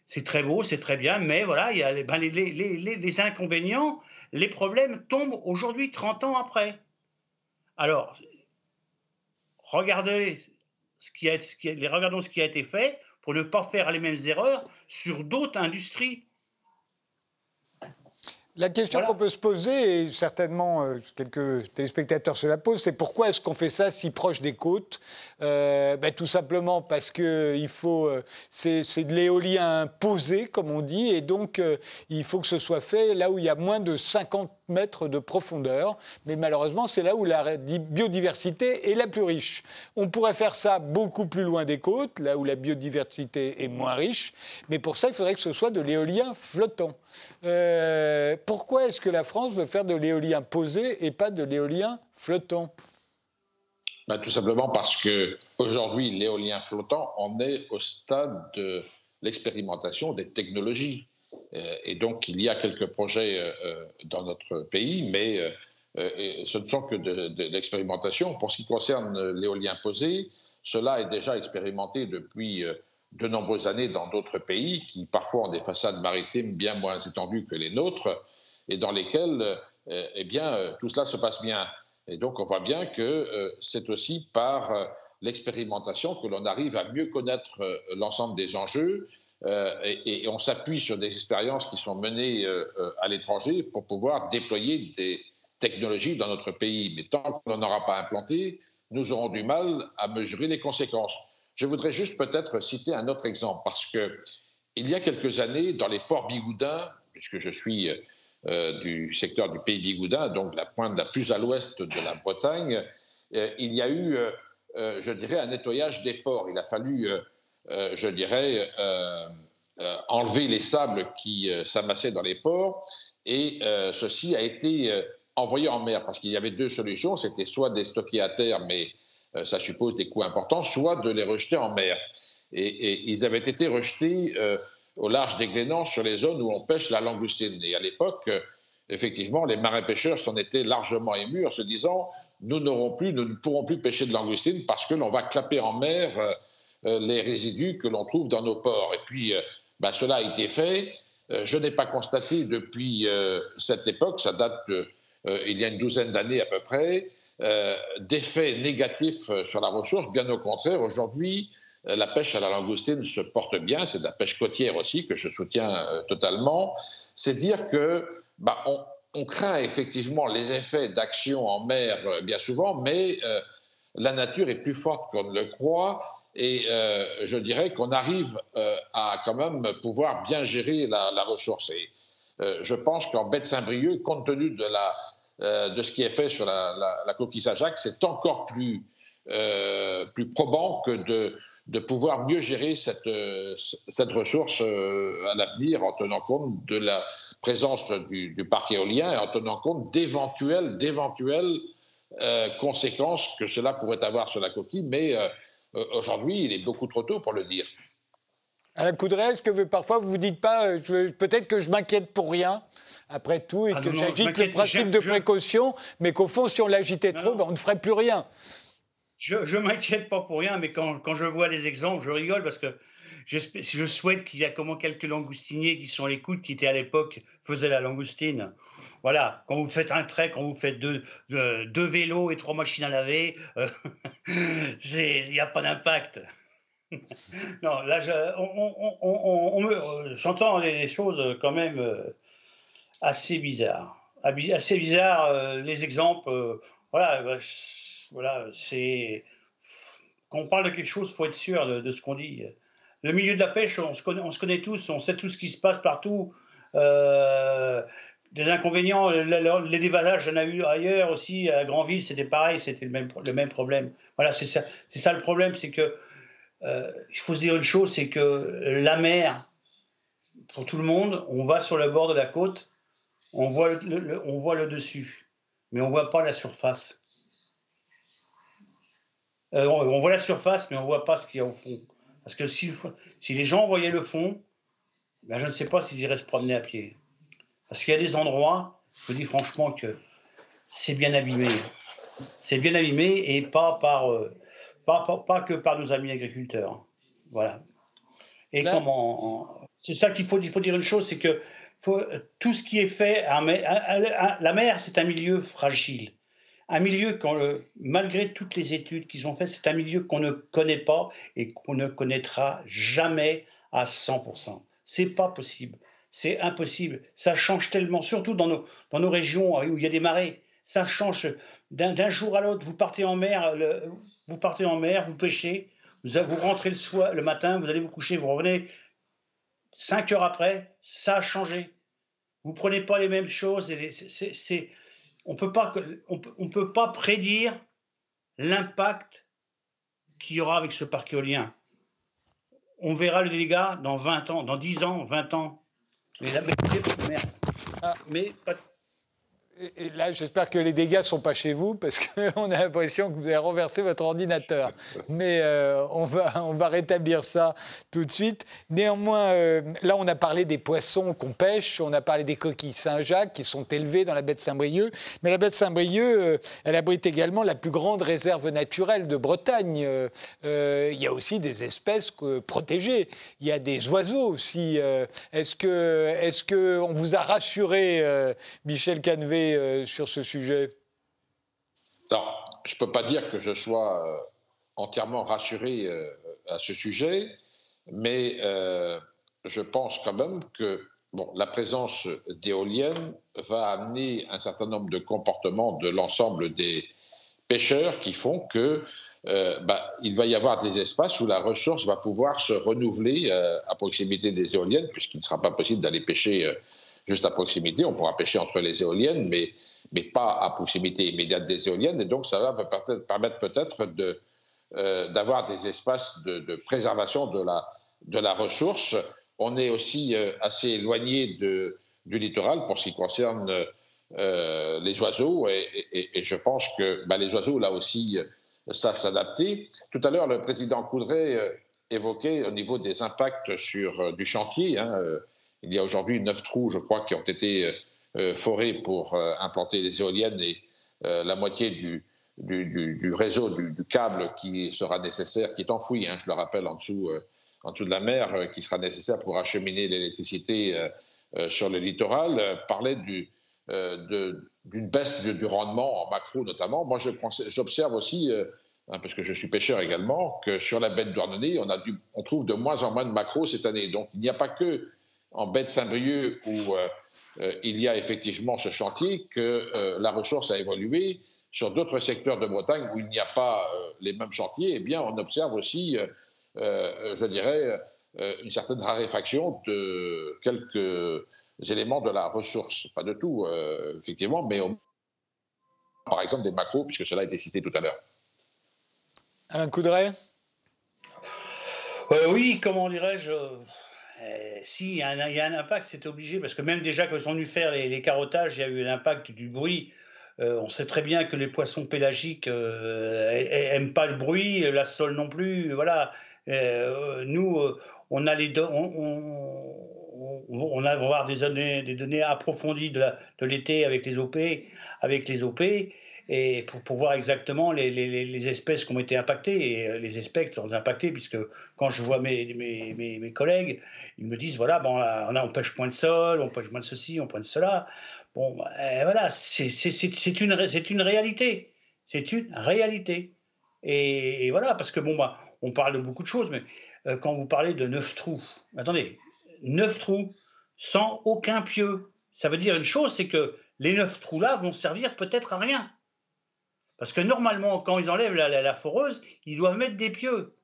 c'est très beau, c'est très bien, mais voilà, il y a ben, les, les, inconvénients, les problèmes tombent aujourd'hui, 30 ans après. Alors, regardez regardons ce qui a été fait pour ne pas faire les mêmes erreurs sur d'autres industries. La question qu'on peut se poser, et certainement euh, quelques téléspectateurs se la posent, c'est pourquoi est-ce qu'on fait ça si proche des côtes? Euh, ben, Tout simplement parce que il faut, euh, c'est, de l'éolien posé, comme on dit, et donc il faut que ce soit fait là où il y a moins de 50 mètres de profondeur. Mais malheureusement, c'est là où la biodiversité est la plus riche. On pourrait faire ça beaucoup plus loin des côtes, là où la biodiversité est moins riche. Mais pour ça, il faudrait que ce soit de l'éolien flottant. Euh, pourquoi est-ce que la France veut faire de l'éolien posé et pas de l'éolien flottant? Bah, Tout simplement parce que aujourd'hui, l'éolien flottant, on est au stade de l'expérimentation des technologies. Euh, et donc, il y a quelques projets euh, euh, dans notre pays, mais ce ne sont que de, l'expérimentation. Pour ce qui concerne l'éolien posé, cela est déjà expérimenté depuis de nombreuses années dans d'autres pays qui parfois ont des façades maritimes bien moins étendues que les nôtres et dans lesquelles eh bien, tout cela se passe bien. Et donc on voit bien que c'est aussi par l'expérimentation que l'on arrive à mieux connaître l'ensemble des enjeux euh, et, on s'appuie sur des expériences qui sont menées euh, euh, à l'étranger pour pouvoir déployer des technologies dans notre pays. Mais tant qu'on n'en aura pas implanté, nous aurons du mal à mesurer les conséquences. Je voudrais juste peut-être citer un autre exemple, parce que il y a quelques années, dans les ports bigoudins, puisque je suis du secteur du pays bigoudin, donc la pointe la plus à l'ouest de la Bretagne, il y a eu, je dirais, un nettoyage des ports. Il a fallu je dirais, euh, euh, enlever les sables qui s'amassaient dans les ports. Et ceci a été envoyé en mer parce qu'il y avait deux solutions. C'était soit de les stocker à terre, mais ça suppose des coûts importants, soit de les rejeter en mer. Et, ils avaient été rejetés au large des Glénans sur les zones où on pêche la langoustine. Et à l'époque, effectivement, les marins-pêcheurs s'en étaient largement émus en se disant nous n'aurons plus, nous ne pourrons plus pêcher de langoustine parce que l'on va clapper en mer euh, les résidus que l'on trouve dans nos ports. Et puis, euh, bah, cela a été fait. Euh, je n'ai pas constaté depuis cette époque, ça date il y a une douzaine d'années à peu près, d'effets négatifs sur la ressource. Bien au contraire, aujourd'hui, la pêche à la langoustine se porte bien. C'est de la pêche côtière aussi que je soutiens totalement. C'est dire que bah, on, craint effectivement les effets d'action en mer bien souvent, mais la nature est plus forte qu'on ne le croit et euh, je dirais qu'on arrive euh, à quand même pouvoir bien gérer la, ressource. Et euh, je pense qu'en baie de Saint-Brieuc, compte tenu de, ce qui est fait sur la, la coquille Saint-Jacques, c'est encore plus, plus probant que de, de pouvoir mieux gérer cette, cette ressource à l'avenir en tenant compte de la présence du, du parc éolien et en tenant compte d'éventuelles, d'éventuelles conséquences que cela pourrait avoir sur la coquille. Mais euh, aujourd'hui, il est beaucoup trop tôt pour le dire. Alain Coudray, est-ce que parfois vous vous dites pas, euh, peut-être que je m'inquiète pour rien, après tout, et ah que j'agite le principe de précaution, mais qu'au fond, si on l'agitait trop, ben, on ne ferait plus rien Je ne m'inquiète pas pour rien, mais quand, quand, je vois les exemples, je rigole parce que je souhaite qu'il y ait comment quelques langoustiniers qui sont à l'écoute, qui étaient à l'époque, faisaient la langoustine. Voilà, quand vous faites un trait, quand vous faites deux, deux, vélos et trois machines à laver, euh, [LAUGHS] il n'y a pas d'impact. [LAUGHS] non, là, euh, j'entends les choses quand même euh, assez bizarres. Assez bizarres, les exemples. voilà, bah, voilà c'est. Quand on parle de quelque chose, il faut être sûr de, ce qu'on dit. Le milieu de la pêche, on se, connaît, on tous, on sait tout ce qui se passe partout. Euh, des inconvénients, les dévasages, j'en ai eu ailleurs aussi, à Grandville, c'était pareil, c'était le même, problème. Voilà, c'est ça, le problème, c'est que euh, il faut se dire une chose, c'est que la pour tout le monde, on va sur le bord de la côte, on voit le, dessus, mais on voit pas la surface. Euh, on, voit la surface, mais on voit pas ce qu'il y a au fond. Parce que si, si les gens voyaient le fond, ben je ne sais pas s'ils iraient se promener à pied. Parce qu'il y a des endroits, je vous dis franchement que c'est bien abîmé. C'est bien abîmé et pas, par, euh, pas, pas, que par nos amis agriculteurs. Voilà. Et comment. C'est ça qu'il faut, il faut dire une chose c'est que tout ce qui est fait. La mer, c'est un milieu fragile. Un milieu, malgré toutes les études qu'ils ont faites, c'est un milieu qu'on ne connaît pas et qu'on ne connaîtra jamais à 100%. C'est pas possible. C'est impossible. Ça change tellement, surtout dans nos, dans nos régions où il y a des marées. Ça change d'un jour à l'autre. Vous partez en mer, vous partez en mer, vous pêchez, vous, rentrez le, soir, le matin, vous allez vous coucher, vous revenez cinq heures après, ça a changé. Vous prenez pas les mêmes choses. on peut pas, on on peut pas prédire l'impact qu'il y aura avec ce parc éolien on verra le dégât dans 20 ans, dans 10 ans, 20 ans. Mais là, mais, ah. mais là, j'espère que les dégâts ne sont pas chez vous, parce qu'on [LAUGHS] a l'impression que vous avez renversé votre ordinateur. Mais euh, on, va, on va rétablir ça tout de suite. Néanmoins, euh, là, on a parlé des poissons qu'on pêche, on a parlé des coquilles Saint-Jacques qui sont élevées dans la baie de Saint-Brieuc. Mais la baie de Saint-Brieuc, euh, elle abrite également la plus grande réserve naturelle de Bretagne. il y a aussi des espèces protégées. Il y a des oiseaux aussi. est-ce que, est-ce que on vous a rassuré, Michel Canvet euh, sur ce sujet? Je ne peux pas dire que je sois euh, entièrement rassuré euh, à ce sujet, mais je pense quand même que bon, la présence d'éoliennes va amener un certain nombre de comportements de l'ensemble des pêcheurs qui font que bah, il va y avoir des espaces où la ressource va pouvoir se renouveler à proximité des éoliennes, puisqu'il ne sera pas possible d'aller pêcher juste à proximité. On pourra pêcher entre les éoliennes, mais, mais pas à proximité immédiate des éoliennes. Et donc, ça va permettre peut-être de, euh, d'avoir des espaces de, préservation de la, de la ressource. On est aussi euh, assez éloigné du littoral pour ce qui concerne euh, les oiseaux. Et, je pense que bah, les oiseaux, là aussi, savent s'adapter. Tout à l'heure, le président Coudray évoquait au niveau des impacts sur du chantier. Hein, il y a aujourd'hui neuf trous, je crois, qui ont été euh, forés pour euh, implanter des éoliennes et euh, la moitié du, réseau, du, câble qui sera nécessaire, qui est enfoui, hein, je le rappelle, en dessous, en dessous de la mer, qui sera nécessaire pour acheminer l'électricité sur le littoral, parlait du, d'une baisse du, rendement en macro notamment. Moi, j'observe aussi, hein, parce que je suis pêcheur également, que sur la baie de Douarnenez, on, on trouve de moins en moins de macro cette année. Donc, il n'y a pas que en baie de Saint-Brieuc, où euh, euh, il y a effectivement ce chantier, que euh, la ressource a évolué. Sur d'autres secteurs de Bretagne où il n'y a pas les mêmes chantiers, eh bien, on observe aussi, je dirais, une certaine raréfaction de quelques éléments de la ressource. Pas de tout, effectivement, mais par exemple des macros, puisque cela a été cité tout à l'heure. Alain Coudray? Oui, comment dirais-je euh, si, il y, a un, impact, c'est obligé, parce que même déjà quand ils sont venus faire les, carottages, il y a eu l'impact du bruit. Euh, on sait très bien que les poissons pélagiques n'aiment euh, pas le bruit, la sole non plus. Voilà. nous, on a les on, va avoir des données, des données approfondies de l'été avec les OP, avec les OP et pour, voir exactement les, espèces qui ont été impactées. Et euh, les espèces sont impactées, puisque quand je vois mes, mes, mes, collègues, ils me disent voilà, bon, on, a, on pêche point de sol, on pêche moins de ceci, on pêche de cela. Bon, euh, voilà, c'est une, une réalité. C'est une réalité. Et, voilà, parce que bon, bah, on parle de beaucoup de choses, mais euh, quand vous parlez de neuf trous, attendez, neuf trous sans aucun pieu, ça veut dire une chose, c'est que les neuf trous-là vont servir peut-être à rien. Parce que normalement, quand ils enlèvent la, foreuse, ils doivent mettre des pieux.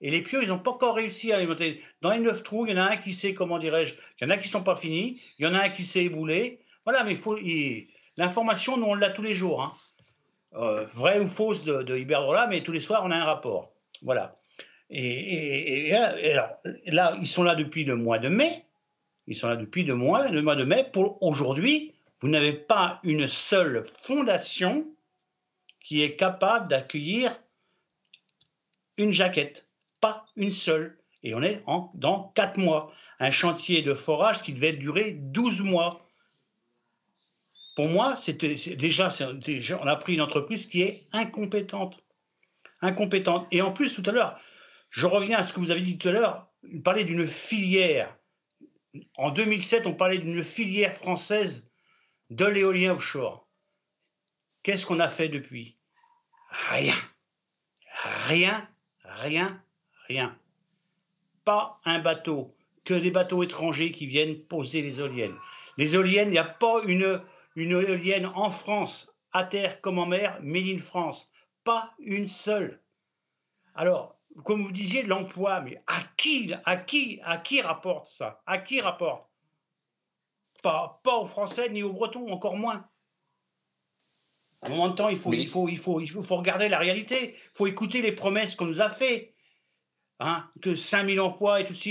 Et les pieux, ils n'ont pas encore réussi à alimenter. Dans les neuf trous, il y en a un qui s'est, comment dirais-je, il y en a qui ne sont pas finis, il y en a un qui s'est éboulé. Voilà, mais faut, l'information, nous, on l'a tous les jours. Hein. Euh, vrai ou fausse de, de Iberdrola, mais tous les soirs, on a un rapport. Voilà. Et, alors, là, ils sont là depuis le mois de mai. Ils sont là depuis le mois, le mois de mai. Pour aujourd'hui, vous n'avez pas une seule fondation qui est capable d'accueillir une jaquette, pas une seule. Et on est en, dans quatre mois. Un chantier de forage qui devait durer 12 mois pour moi, c'était déjà, déjà, on a pris une entreprise qui est incompétente. Incompétente. Et en plus, tout à l'heure, je reviens à ce que vous avez dit tout à l'heure, vous parlez d'une filière. En 2007, on parlait d'une filière française de l'éolien offshore. Qu'est-ce qu'on a fait depuis? Rien. Rien, rien, rien. Pas un bateau, que des bateaux étrangers qui viennent poser les éoliennes. Les éoliennes, il n'y a pas une, éolienne en France, à terre comme en mer, made in France. Pas une seule. Alors, comme vous disiez, l'emploi, mais à qui, à qui, rapporte ça? À qui rapporte? Pas aux Français ni aux Bretons, encore moins. À un moment de temps, il faut, il faut, il faut, il faut, regarder la réalité. Il faut écouter les promesses qu'on nous a faites. Hein, que 5000 emplois et tout ça,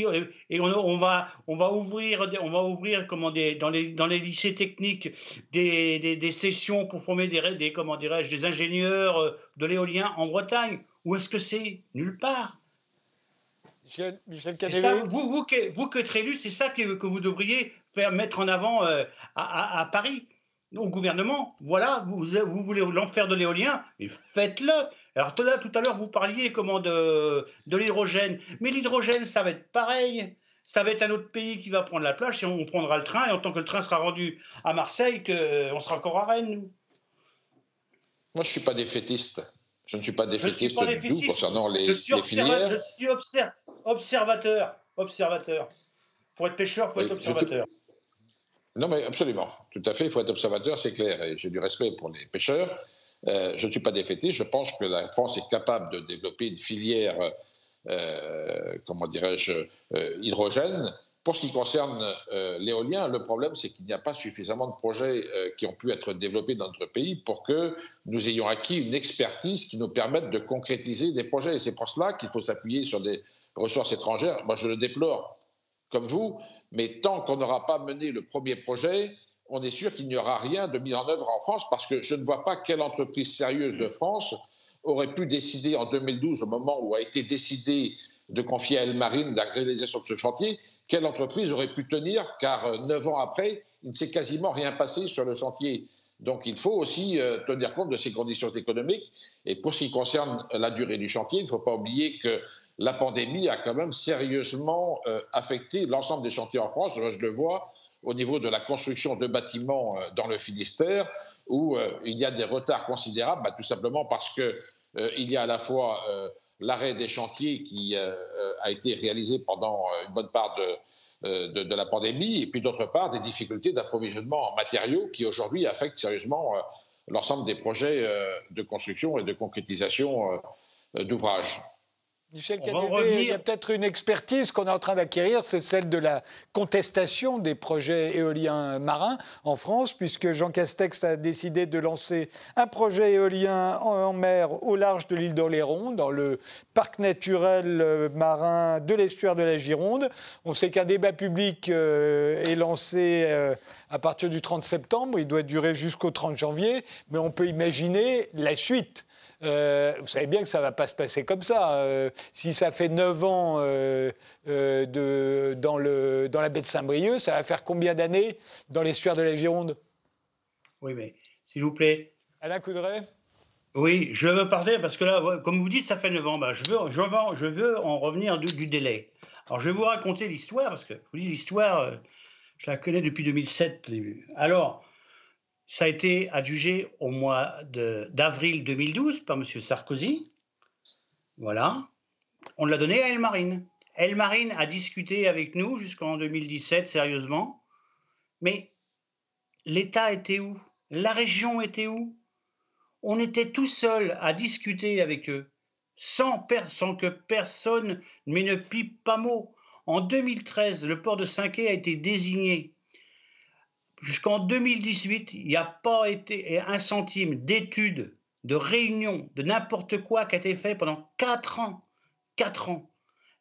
et, on, va, on va ouvrir, on va ouvrir comment, des, dans, les, dans les lycées techniques des, des, des sessions pour former des, des, comment des ingénieurs euh, de l'éolien en Bretagne. Où est-ce que c'est? Nulle part. Michel, Michel vous, vous, vous, êtes élu, c'est ça que, que, vous devriez faire mettre en avant euh, à, à, Paris, au gouvernement. Voilà, vous, vous voulez faire de l'éolien, et faites-le. Alors tout à l'heure, vous parliez comment de, de l'hydrogène. Mais l'hydrogène, ça va être pareil. Ça va être un autre pays qui va prendre la plage si on prendra le train. Et en tant que le train sera rendu à Marseille, que, on sera encore à Rennes, nous. Moi, je ne suis pas défaitiste. Je ne suis pas défaitiste du tout concernant les, filières. Je suis observateur. Observateur. Pour être pêcheur, il faut être observateur. Non, mais absolument. Tout à fait, il faut être observateur, c'est clair. Et j'ai du respect pour les pêcheurs. Euh, je ne suis pas défaitiste. Je pense que la France est capable de développer une filière, euh, comment dirais-je, euh, hydrogène pour ce qui concerne l'éolien, le problème, c'est qu'il n'y a pas suffisamment de projets qui ont pu être développés dans notre pays pour que nous ayons acquis une expertise qui nous permette de concrétiser des projets. Et c'est pour cela qu'il faut s'appuyer sur des ressources étrangères. Moi, je le déplore comme vous, mais tant qu'on n'aura pas mené le premier projet, on est sûr qu'il n'y aura rien de mis en œuvre en France parce que je ne vois pas quelle entreprise sérieuse de France aurait pu décider en 2012, au moment où a été décidé de confier à Elmarine la réalisation de ce chantier, quelle entreprise aurait pu tenir Car euh, neuf ans après, il ne s'est quasiment rien passé sur le chantier. Donc il faut aussi euh, tenir compte de ces conditions économiques. Et pour ce qui concerne la durée du chantier, il ne faut pas oublier que la pandémie a quand même sérieusement euh, affecté l'ensemble des chantiers en France. je le vois au niveau de la construction de bâtiments dans le Finistère, où il y a des retards considérables, bah, tout simplement parce qu'il y a à la fois l'arrêt des chantiers qui euh, euh, a été réalisé pendant euh, une bonne part de, la pandémie, et puis d'autre part des difficultés d'approvisionnement en matériaux qui aujourd'hui affectent sérieusement l'ensemble des projets de construction et de concrétisation d'ouvrages. Michel il y a peut-être une expertise qu'on est en train d'acquérir, c'est celle de la contestation des projets éoliens marins en France, puisque Jean Castex a décidé de lancer un projet éolien en mer au large de l'île d'Oléron, dans le parc naturel marin de l'estuaire de la Gironde. On sait qu'un débat public euh, est lancé euh, à partir du 30 septembre, il doit durer jusqu'au 30 janvier, mais on peut imaginer la suite. Euh, vous savez bien que ça ne va pas se passer comme ça. Euh, si ça fait 9 ans euh, de, dans, le, dans la baie de Saint-Brieuc, ça va faire combien d'années dans l'estuaire de la Gironde? Oui, mais s'il vous plaît. Alain Coudray? Oui, je veux parler parce que là, comme vous dites, ça fait 9 ans. Bah, je, veux, je, veux, je veux en revenir du, du, délai. Alors, je vais vous raconter l'histoire parce que je vous dis l'histoire, je la connais depuis 2007. Alors, ça a été adjugé au mois d'avril 2012 par M. Sarkozy. Voilà. On l'a donné à Elmarine. Elmarine a discuté avec nous jusqu'en 2017, sérieusement. Mais l'État était où? La région était où? On était tout seul à discuter avec eux, sans, sans que personne ne pipe pas mot. En 2013, le port de Saint-Quay a été désigné Jusqu'en 2018, il n'y a pas été un centime d'études, de réunions, de n'importe quoi qui a été fait pendant 4 ans. 4 ans.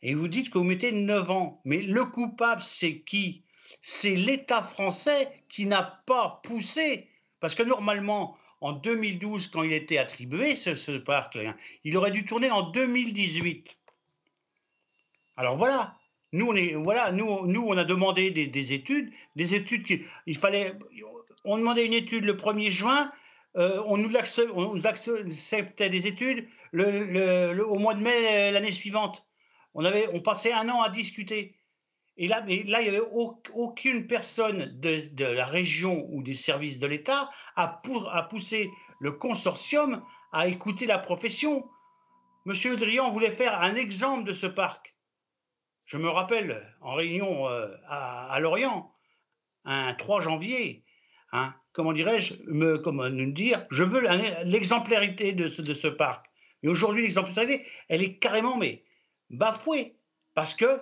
Et vous dites que vous mettez 9 ans. Mais le coupable, c'est qui? C'est l'État français qui n'a pas poussé. Parce que normalement, en 2012, quand il était attribué, ce, ce parc, il aurait dû tourner en 2018. Alors voilà, nous, on voilà, nous, nous, on a demandé des, études, des études qui, il fallait, on demandait une étude le 1er juin, euh, on, nous acceptait des études au mois de mai l'année suivante. On, avait, on passait un an à discuter. Et là, mais là il n'y avait aucune personne de, la région ou des services de l'État à, à pousser le consortium à écouter la profession. Monsieur Le Drian voulait faire un exemple de ce parc. Je me rappelle en réunion euh, à, Lorient, un 3 janvier, hein, comment dirais-je, me, comment nous dire, je veux l'exemplarité de, ce parc. Mais aujourd'hui, l'exemplarité, elle est carrément mais bafouée parce que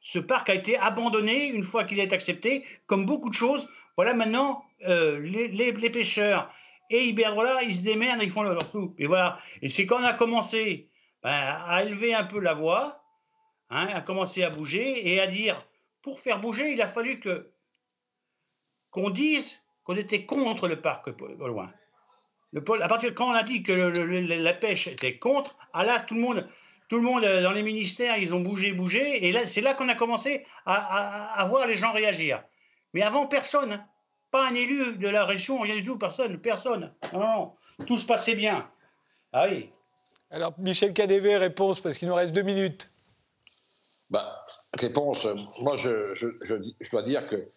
ce parc a été abandonné une fois qu'il est accepté, comme beaucoup de choses. Voilà, maintenant, euh, les, pêcheurs et Iberdrola, ils se démerdent, ils font leur tout. Et voilà. Et c'est quand on a commencé ben, à élever un peu la voix, hein, à commencer à bouger et à dire, pour faire bouger, il a fallu qu'on dise qu'on était contre le parc loin. Le, à partir de quand on a dit que la pêche était contre, ah là, tout le monde, tout le monde euh, dans les ministères, ils ont bougé, bougé, et là, c'est là qu'on a commencé à, voir les gens réagir. Mais avant, personne, hein. pas un élu de la région, rien du tout, personne, personne. Non, non, tout se passait bien. Ah oui. Alors, Michel Cadévé, réponse, parce qu'il nous reste deux minutes. Bah, réponse, moi, je, dois dire que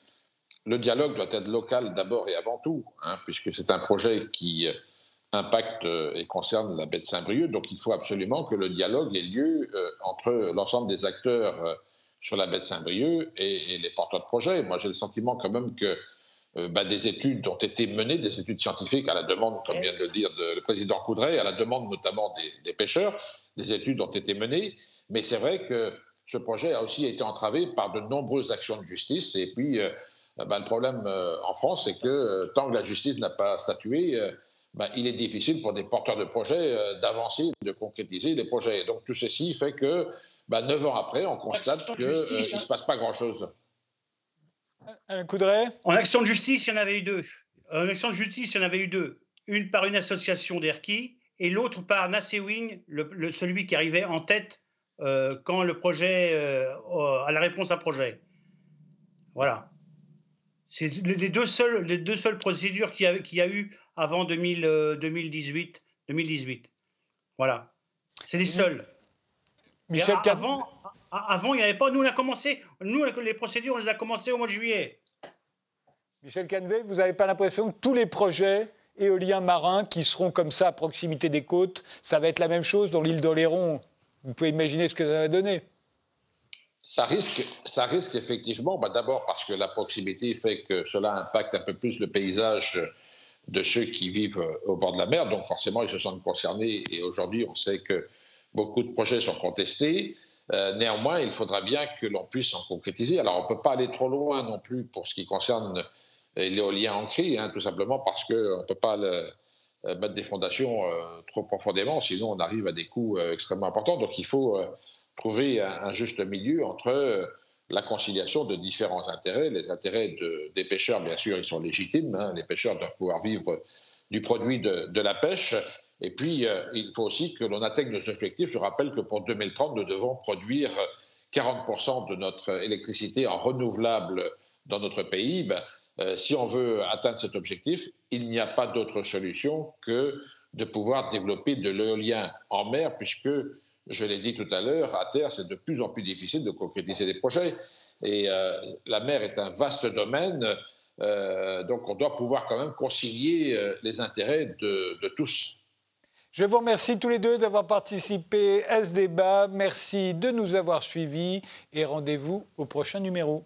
le dialogue doit être local d'abord et avant tout, hein, puisque c'est un projet qui euh, impacte euh, et concerne la baie de Saint-Brieuc. Donc il faut absolument que le dialogue ait lieu euh, entre l'ensemble des acteurs euh, sur la baie de Saint-Brieuc et, les porteurs de projets. Moi j'ai le sentiment quand même que bah, des études ont été menées, des études scientifiques à la demande, comme vient de le dire le président Coudray, à la demande notamment des, pêcheurs. Des études ont été menées, mais c'est vrai que ce projet a aussi été entravé par de nombreuses actions de justice. Et puis, bah, le problème en France, c'est que tant que la justice n'a pas statué, ben, il est difficile pour des porteurs de projets euh, d'avancer, de concrétiser les projets. Donc tout ceci fait que ben, neuf ans après, on constate qu'il euh, ne se hein. passe pas grand-chose. Un coup de En action de justice, il y en avait eu deux. En action de justice, il y en avait eu deux. Une par une association d'Erki et l'autre par Nassewing, le, celui qui arrivait en tête euh, quand le projet, à la réponse à projet. Voilà. C'est les deux seules, les deux seules procédures qu'il y, y, a eu avant 2018. 2018. Euh, voilà. C'est les seuls. Michel avant, avant, il n'y avait pas. Nous, on a commencé. Nous, les procédures, on les a commencées au mois de juillet. Michel Canvet, vous n'avez pas l'impression que tous les projets éoliens marins qui seront comme ça à proximité des côtes, ça va être la même chose dans l'île d'Oléron? Vous pouvez imaginer ce que ça va donner ça risque, ça risque effectivement, bah d'abord parce que la proximité fait que cela impacte un peu plus le paysage de ceux qui vivent euh, au bord de la mer, donc forcément ils se sentent concernés et aujourd'hui on sait que beaucoup de projets sont contestés. Euh, néanmoins, il faudra bien que l'on puisse en concrétiser. Alors on ne peut pas aller trop loin non plus pour ce qui concerne euh, l'éolien ancré, hein, tout simplement parce qu'on ne peut pas mettre des fondations trop profondément, sinon on arrive à des coûts extrêmement importants. Donc il faut trouver un, juste milieu entre la conciliation de différents intérêts. Les intérêts des pêcheurs, bien sûr, ils sont légitimes. Hein. Les pêcheurs doivent pouvoir vivre du produit de, la pêche. Et puis, euh, il faut aussi que l'on atteigne nos objectifs. Je rappelle que pour 2030, nous devons produire 40% de notre électricité en renouvelable dans notre pays. Ben, euh, si on veut atteindre cet objectif, il n'y a pas d'autre solution que de pouvoir développer de l'éolien en mer, puisque je l'ai dit tout à l'heure, à terre, c'est de plus en plus difficile de concrétiser des projets. Et euh, la mer est un vaste domaine, euh, donc on doit pouvoir quand même concilier les intérêts de, de tous. Je vous remercie tous les deux d'avoir participé à ce débat. Merci de nous avoir suivis et rendez-vous au prochain numéro.